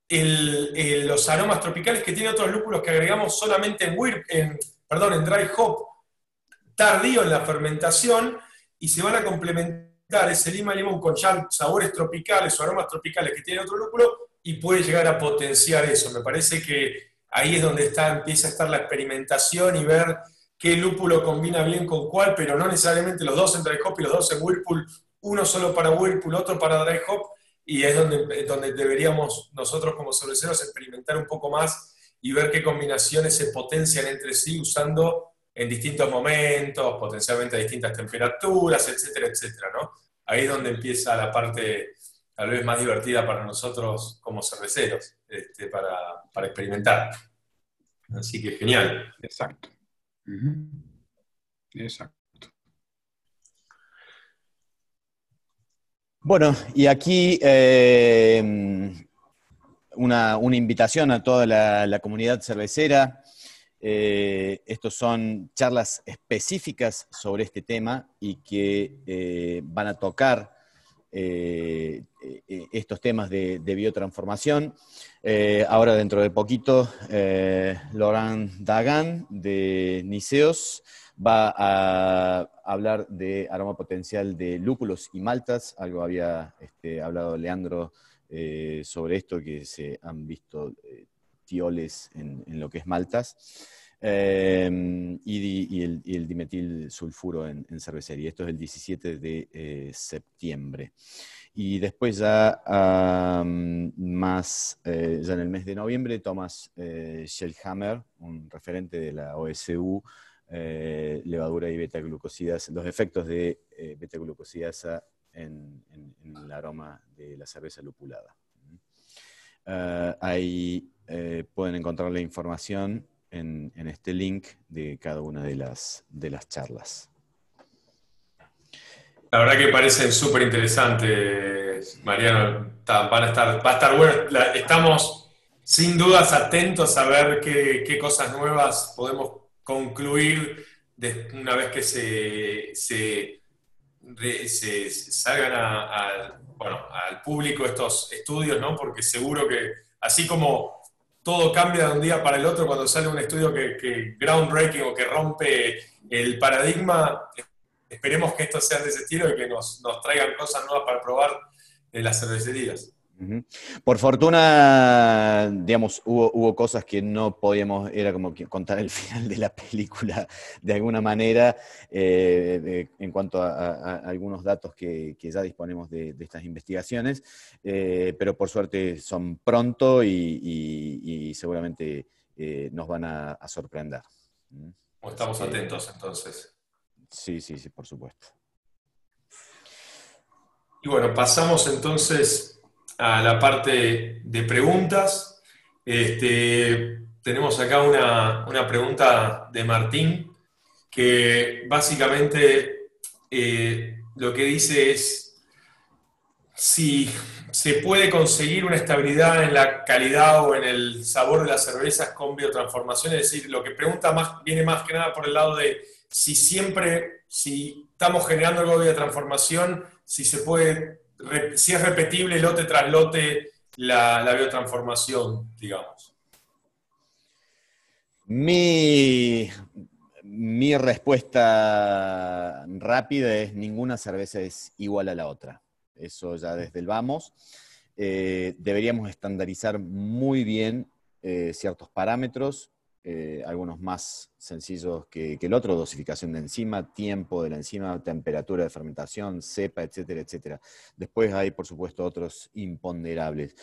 los aromas tropicales que tiene otros lúpulos que agregamos solamente en, en, perdón, en dry hop, tardío en la fermentación, y se van a complementar ese lima limón con ya sabores tropicales o aromas tropicales que tiene otro lúpulo y puede llegar a potenciar eso. Me parece que ahí es donde está, empieza a estar la experimentación y ver qué lúpulo combina bien con cuál, pero no necesariamente los dos en dry hop y los dos en Whirlpool, uno solo para Whirlpool, otro para dry hop, y es donde, donde deberíamos nosotros como cerveceros experimentar un poco más y ver qué combinaciones se potencian entre sí usando en distintos momentos, potencialmente a distintas temperaturas, etcétera, etcétera, ¿no? Ahí es donde empieza la parte tal vez más divertida para nosotros como cerveceros, este, para, experimentar. Así que genial. Exacto. Exacto. Bueno, y aquí eh, una, invitación a toda la comunidad cervecera eh, estos son charlas específicas sobre este tema y que eh, van a tocar eh, estos temas de, biotransformación. Ahora, dentro de poquito, Laurent Dagan de Niceos va a hablar de aroma potencial de lúpulos y maltas. Algo había este, hablado Leandro sobre esto, que se han visto tioles en, lo que es maltas. Em, y, el, dimetil sulfuro en, cervecería. Esto es el 17 de eh, septiembre. Y después ya más, eh, ya en el mes de noviembre, Thomas eh, Schellhammer, un referente de la OSU, levadura y beta-glucosidas, los efectos de beta-glucosidasa en, en, el aroma de la cerveza lupulada. ahí pueden encontrar la información en, este link de cada una de las, de las charlas. La verdad que parecen súper interesantes, Mariano. van a estar, va a estar bueno. estamos sin dudas atentos a ver qué, cosas nuevas podemos concluir una vez que se, se, salgan al público estos estudios, ¿no? porque seguro que así como todo cambia de un día para el otro cuando sale un estudio que, groundbreaking o que rompe el paradigma. Esperemos que estos sean de ese estilo y que nos, traigan cosas nuevas para probar en las cervecerías. Por fortuna, digamos, hubo, cosas que no podíamos, era como contar el final de la película de alguna manera, eh, en cuanto a, algunos datos que, ya disponemos de, estas investigaciones, eh, pero por suerte son pronto y, seguramente eh, nos van a, sorprender. Estamos atentos entonces. Sí, sí, sí, por supuesto. Y bueno, pasamos entonces a la parte de preguntas. Este, tenemos acá una, pregunta de Martín, que básicamente eh, lo que dice es si se puede conseguir una estabilidad en la calidad o en el sabor de las cervezas con biotransformación, es decir, lo que pregunta más, viene más que nada por el lado de si siempre, si estamos generando algo de biotransformación, si se puede si es repetible lote tras lote la, biotransformación, digamos? Mi, mi respuesta rápida es ninguna cerveza es igual a la otra. Eso ya desde el vamos. Eh, deberíamos estandarizar muy bien eh, ciertos parámetros, eh, algunos más sencillos que, el otro, dosificación de enzima, tiempo de la enzima, temperatura de fermentación, cepa, etcétera, etcétera. Después hay, por supuesto, otros imponderables.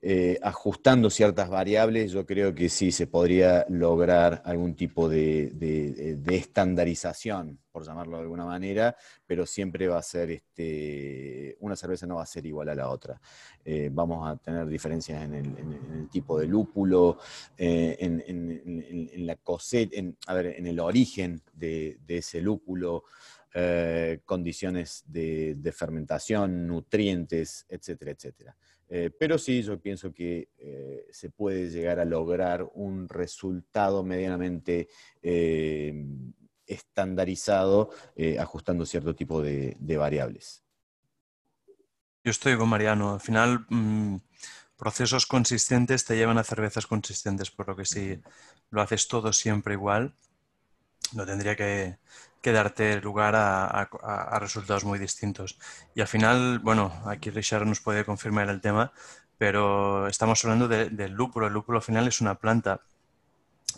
Eh, ajustando ciertas variables, yo creo que sí se podría lograr algún tipo de, estandarización, por llamarlo de alguna manera, pero siempre va a ser, este, una cerveza no va a ser igual a la otra. Eh, vamos a tener diferencias en el, tipo de lúpulo, eh, en, la cosecha, a ver, en el origen de, ese lúpulo, eh, condiciones de, fermentación, nutrientes, etcétera, etcétera. Eh, pero sí, yo pienso que eh, se puede llegar a lograr un resultado medianamente estandarizado ajustando cierto tipo de, variables. Yo estoy con Mariano. Al final, mm, procesos consistentes te llevan a cervezas consistentes, por lo que si lo haces todo siempre igual, no tendría que, darte lugar a, resultados muy distintos. Y al final, bueno, aquí Richard nos puede confirmar el tema, pero estamos hablando del lúpulo. El lúpulo al final es una planta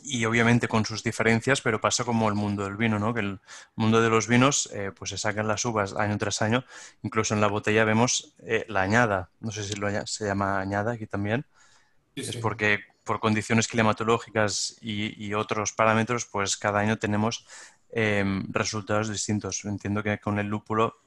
y obviamente con sus diferencias, pero pasa como el mundo del vino, ¿no? Que el mundo de los vinos, eh, pues se sacan las uvas año tras año, incluso en la botella vemos eh, la añada, no sé si lo, se llama añada aquí también, es porque por condiciones climatológicas y, otros parámetros, pues cada año tenemos em, resultados distintos. Entiendo que con el lúpulo,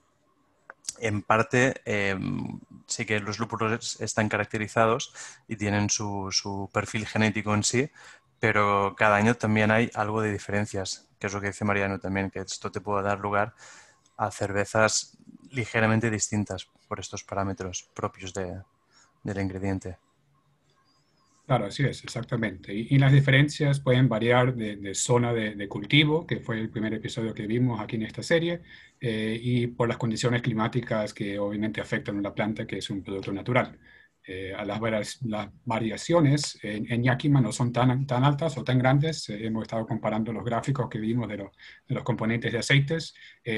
en parte, em, sí que los lúpulos están caracterizados y tienen su, perfil genético en sí, pero cada año también hay algo de diferencias, que es lo que dice Mariano también, que esto te puede dar lugar a cervezas ligeramente distintas por estos parámetros propios del ingrediente. Claro, así es, exactamente. Y, las diferencias pueden variar de, zona de, cultivo, que fue el primer episodio que vimos aquí en esta serie, eh, y por las condiciones climáticas que obviamente afectan a la planta, que es un producto natural. Eh, a las, las, variaciones en, en, Yakima no son tan, tan altas o tan grandes. Eh, hemos estado comparando los gráficos que vimos de, de los componentes de aceites.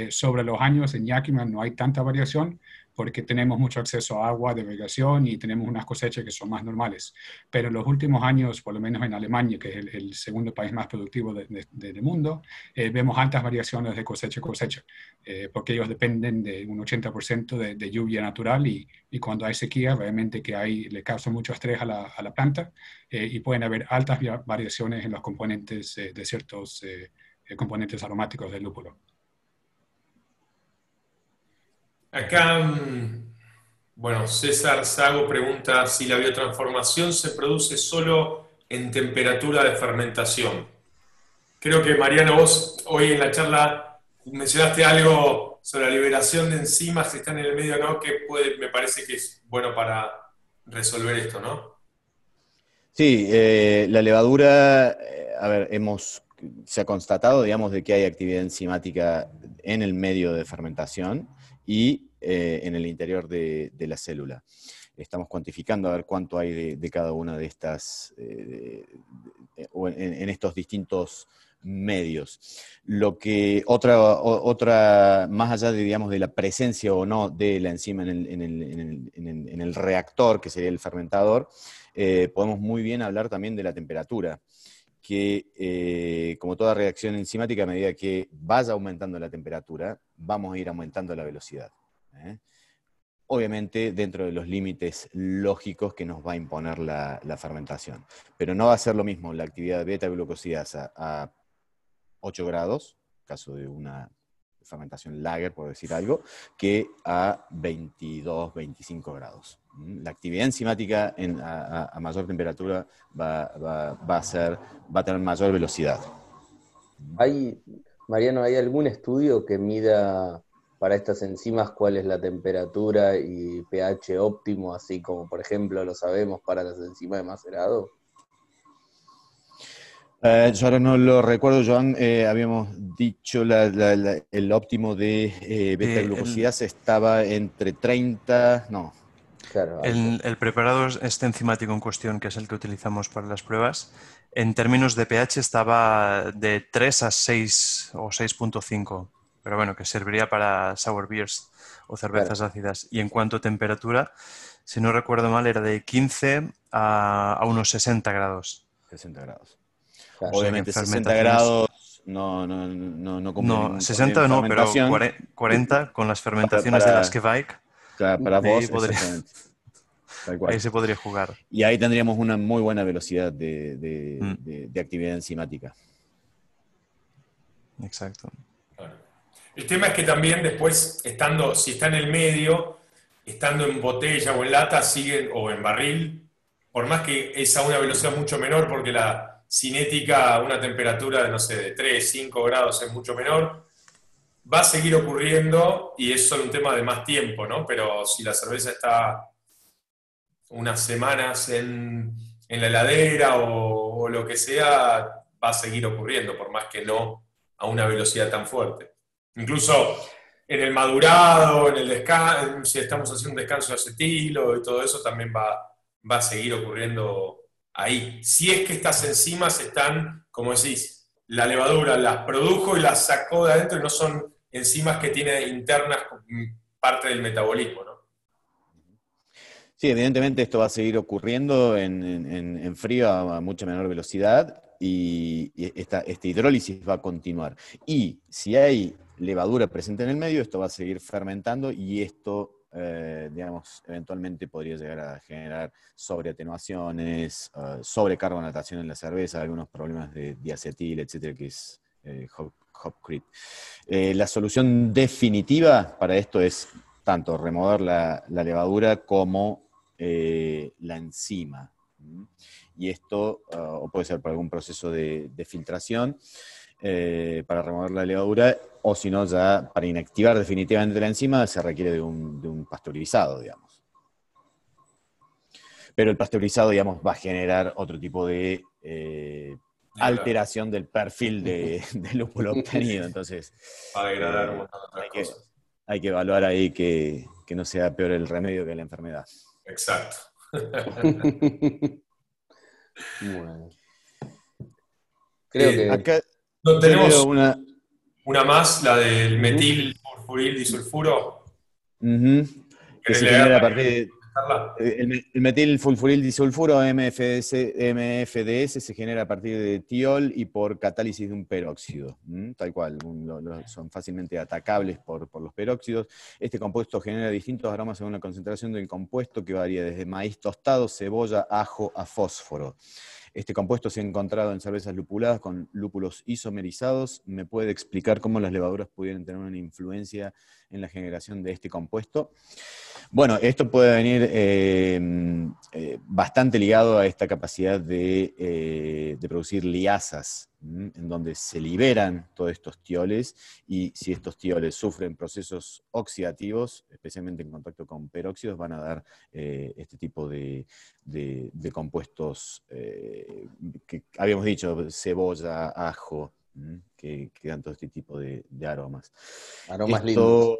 sobre los años en Yakima no hay tanta variación, porque tenemos mucho acceso a agua de irrigación y tenemos unas cosechas que son más normales. Pero en los últimos años, por lo menos en Alemania, que es el, segundo país más productivo del mundo, eh, vemos altas variaciones de cosecha a cosecha, eh, porque ellos dependen de un 80% de, lluvia natural y, y, cuando hay sequía, realmente que hay, le causa mucho estrés a la, a la planta eh, y pueden haber altas variaciones en los componentes de ciertos componentes aromáticos del lúpulo. Acá, mm, bueno, César Sago pregunta si la biotransformación se produce solo en temperatura de fermentación. Creo que Mariano, vos hoy en la charla mencionaste algo sobre la liberación de enzimas que están en el medio, ¿no? Que puede, me parece que es bueno para resolver esto, ¿no? Sí, eh, la levadura, eh, a ver, hemos, se ha constatado, digamos, de que hay actividad enzimática en el medio de fermentación y eh, en el interior de, la célula. Estamos cuantificando a ver cuánto hay de, cada una de estas, eh, en, estos distintos medios. Lo que otra, otra más allá de, digamos, de la presencia o no de la enzima en el, reactor, que sería el fermentador, eh, podemos muy bien hablar también de la temperatura que como toda reacción enzimática, a medida que vaya aumentando la temperatura, vamos a ir aumentando la velocidad. ¿eh? Obviamente dentro de los límites lógicos que nos va a imponer la, fermentación. Pero no va a ser lo mismo la actividad de beta-glucosidasa a 8 grados, caso de una fermentación lager, por decir algo, que a 22, 25 grados. La actividad enzimática a, mayor temperatura va, a ser, va a tener mayor velocidad. ¿Hay, Mariano, ¿hay algún estudio que mida para estas enzimas cuál es la temperatura y pH óptimo, así como por ejemplo lo sabemos para las enzimas de macerado? Eh, yo ahora no lo recuerdo, Joan. Eh, habíamos dicho el óptimo de eh, beta-glucosidasa estaba entre 30, no. Claro, el, el, preparado este enzimático en cuestión, que es el que utilizamos para las pruebas, en términos de pH estaba de 3 a 6 o 6.5 pero bueno, que serviría para sour beers o cervezas ácidas. Y en cuanto a temperatura, si no recuerdo mal, era de 15 a, unos 60 grados. 60 grados. Obviamente 60 grados no, no, no, no No, 60 no, pero 40 con las fermentaciones de las que Bike. Para vos, Ahí se podría jugar. Y ahí tendríamos una muy buena velocidad de, mm. actividad enzimática. Exacto. El tema es que también después, estando, si está en el medio, estando en botella o en lata, siguen, o en barril, por más que es a una velocidad mucho menor, porque la cinética a una temperatura de, no sé, de 3, 5 grados es mucho menor, va a seguir ocurriendo y es solo un tema de más tiempo, ¿no? Pero si la cerveza está unas semanas en, la heladera o, lo que sea, va a seguir ocurriendo, por más que no a una velocidad tan fuerte. Incluso en el madurado, en el descanso, si estamos haciendo un descanso de acetilo y todo eso, también va, va a seguir ocurriendo ahí. Si es que estas enzimas están, como decís, la levadura las produjo y las sacó de adentro y no son enzimas que tiene internas parte del metabolismo, ¿no? Sí, evidentemente esto va a seguir ocurriendo en, frío a, mucha menor velocidad y, esta, hidrólisis va a continuar. Y si hay levadura presente en el medio, esto va a seguir fermentando y esto, eh, digamos, eventualmente podría llegar a generar sobreatenuaciones, uh, sobrecarbonatación en la cerveza, algunos problemas de diacetil, etcétera, que es eh, Eh, la solución definitiva para esto es tanto remover la levadura como eh, la enzima. Y esto, ah, puede ser por algún proceso de, filtración eh, para remover la levadura, o si no, ya para inactivar definitivamente la enzima se requiere de un, pasteurizado, digamos. Pero el pasteurizado, digamos, va a generar otro tipo de eh, alteración del perfil de, lúpulo obtenido. Entonces, hay, que, hay que evaluar ahí que, que no sea peor el remedio que la enfermedad. Exacto. bueno. Creo eh, que. Acá no tenemos una... una más, la del metil furfuril disulfuro. Que se genera a partir de eh, el, metil fulfuril disulfuro, MFDS, MFDS, se genera a partir de tiol y por catálisis de un peróxido, tal cual, son fácilmente atacables por, por, los peróxidos. Este compuesto genera distintos aromas según la concentración del compuesto que varía desde maíz tostado, cebolla, ajo a fósforo. Este compuesto se ha encontrado en cervezas lupuladas con lúpulos isomerizados. ¿Me puede explicar cómo las levaduras pudieran tener una influencia en la generación de este compuesto? Bueno, esto puede venir eh, eh, bastante ligado a esta capacidad de, eh, producir liasas, en donde se liberan todos estos tioles y si estos tioles sufren procesos oxidativos, especialmente en contacto con peróxidos, van a dar este tipo de, compuestos que habíamos dicho, cebolla, ajo, que, dan todo este tipo de, aromas. Aromas lindos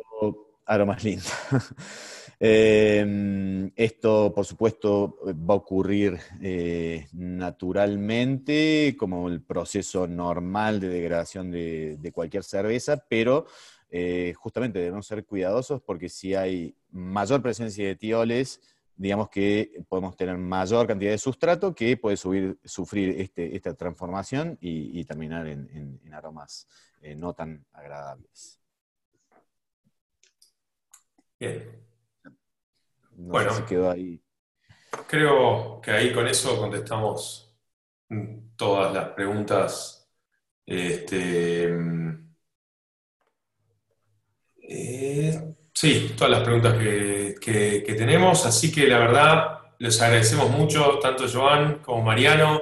Aromas lindos. Em, esto, por supuesto, va a ocurrir eh, naturalmente, como el proceso normal de degradación de, cualquier cerveza, pero eh, justamente debemos ser cuidadosos porque si hay mayor presencia de tioles, digamos que podemos tener mayor cantidad de sustrato que puede sufrir este, esta transformación y, terminar en, aromas eh, no tan agradables. Bien. bueno, quedó ahí. Creo que ahí con eso contestamos todas las preguntas. Este, eh, sí, todas las preguntas que, tenemos. Así que la verdad, les agradecemos mucho, tanto Joan como Mariano,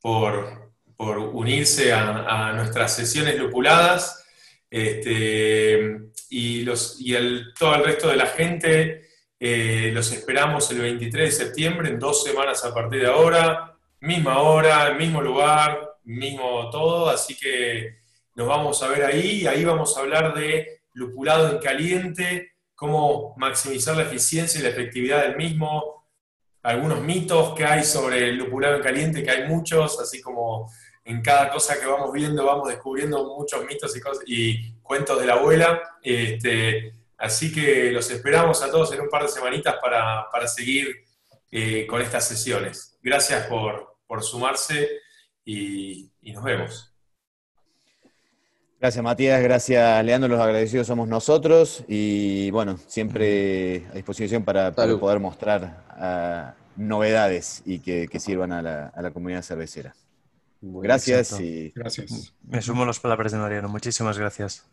por, unirse a, nuestras sesiones lupuladas. Este, y, y todo el resto de la gente eh, los esperamos el 23 de septiembre, en dos semanas a partir de ahora, misma hora, mismo lugar, mismo todo, así que nos vamos a ver ahí, ahí vamos a hablar de lupulado en caliente, cómo maximizar la eficiencia y la efectividad del mismo, algunos mitos que hay sobre el lupulado en caliente, que hay muchos, así como en cada cosa que vamos viendo vamos descubriendo muchos mitos y, cosas, y cuentos de la abuela. Este, así que los esperamos a todos en un par de semanitas para, seguir eh, con estas sesiones. Gracias por, sumarse y nos vemos. Gracias Matías, gracias Leandro, los agradecidos somos nosotros y bueno, siempre a disposición para, poder mostrar ah, novedades y que, sirvan a la, comunidad cervecera. Gracias y... Gracias. Me sumo las palabras de Mariano, muchísimas gracias.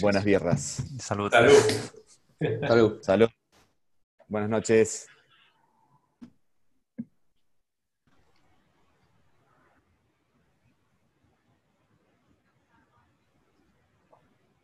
Buenas vierras. Salud. Salud. Salud. Salud. Buenas noches.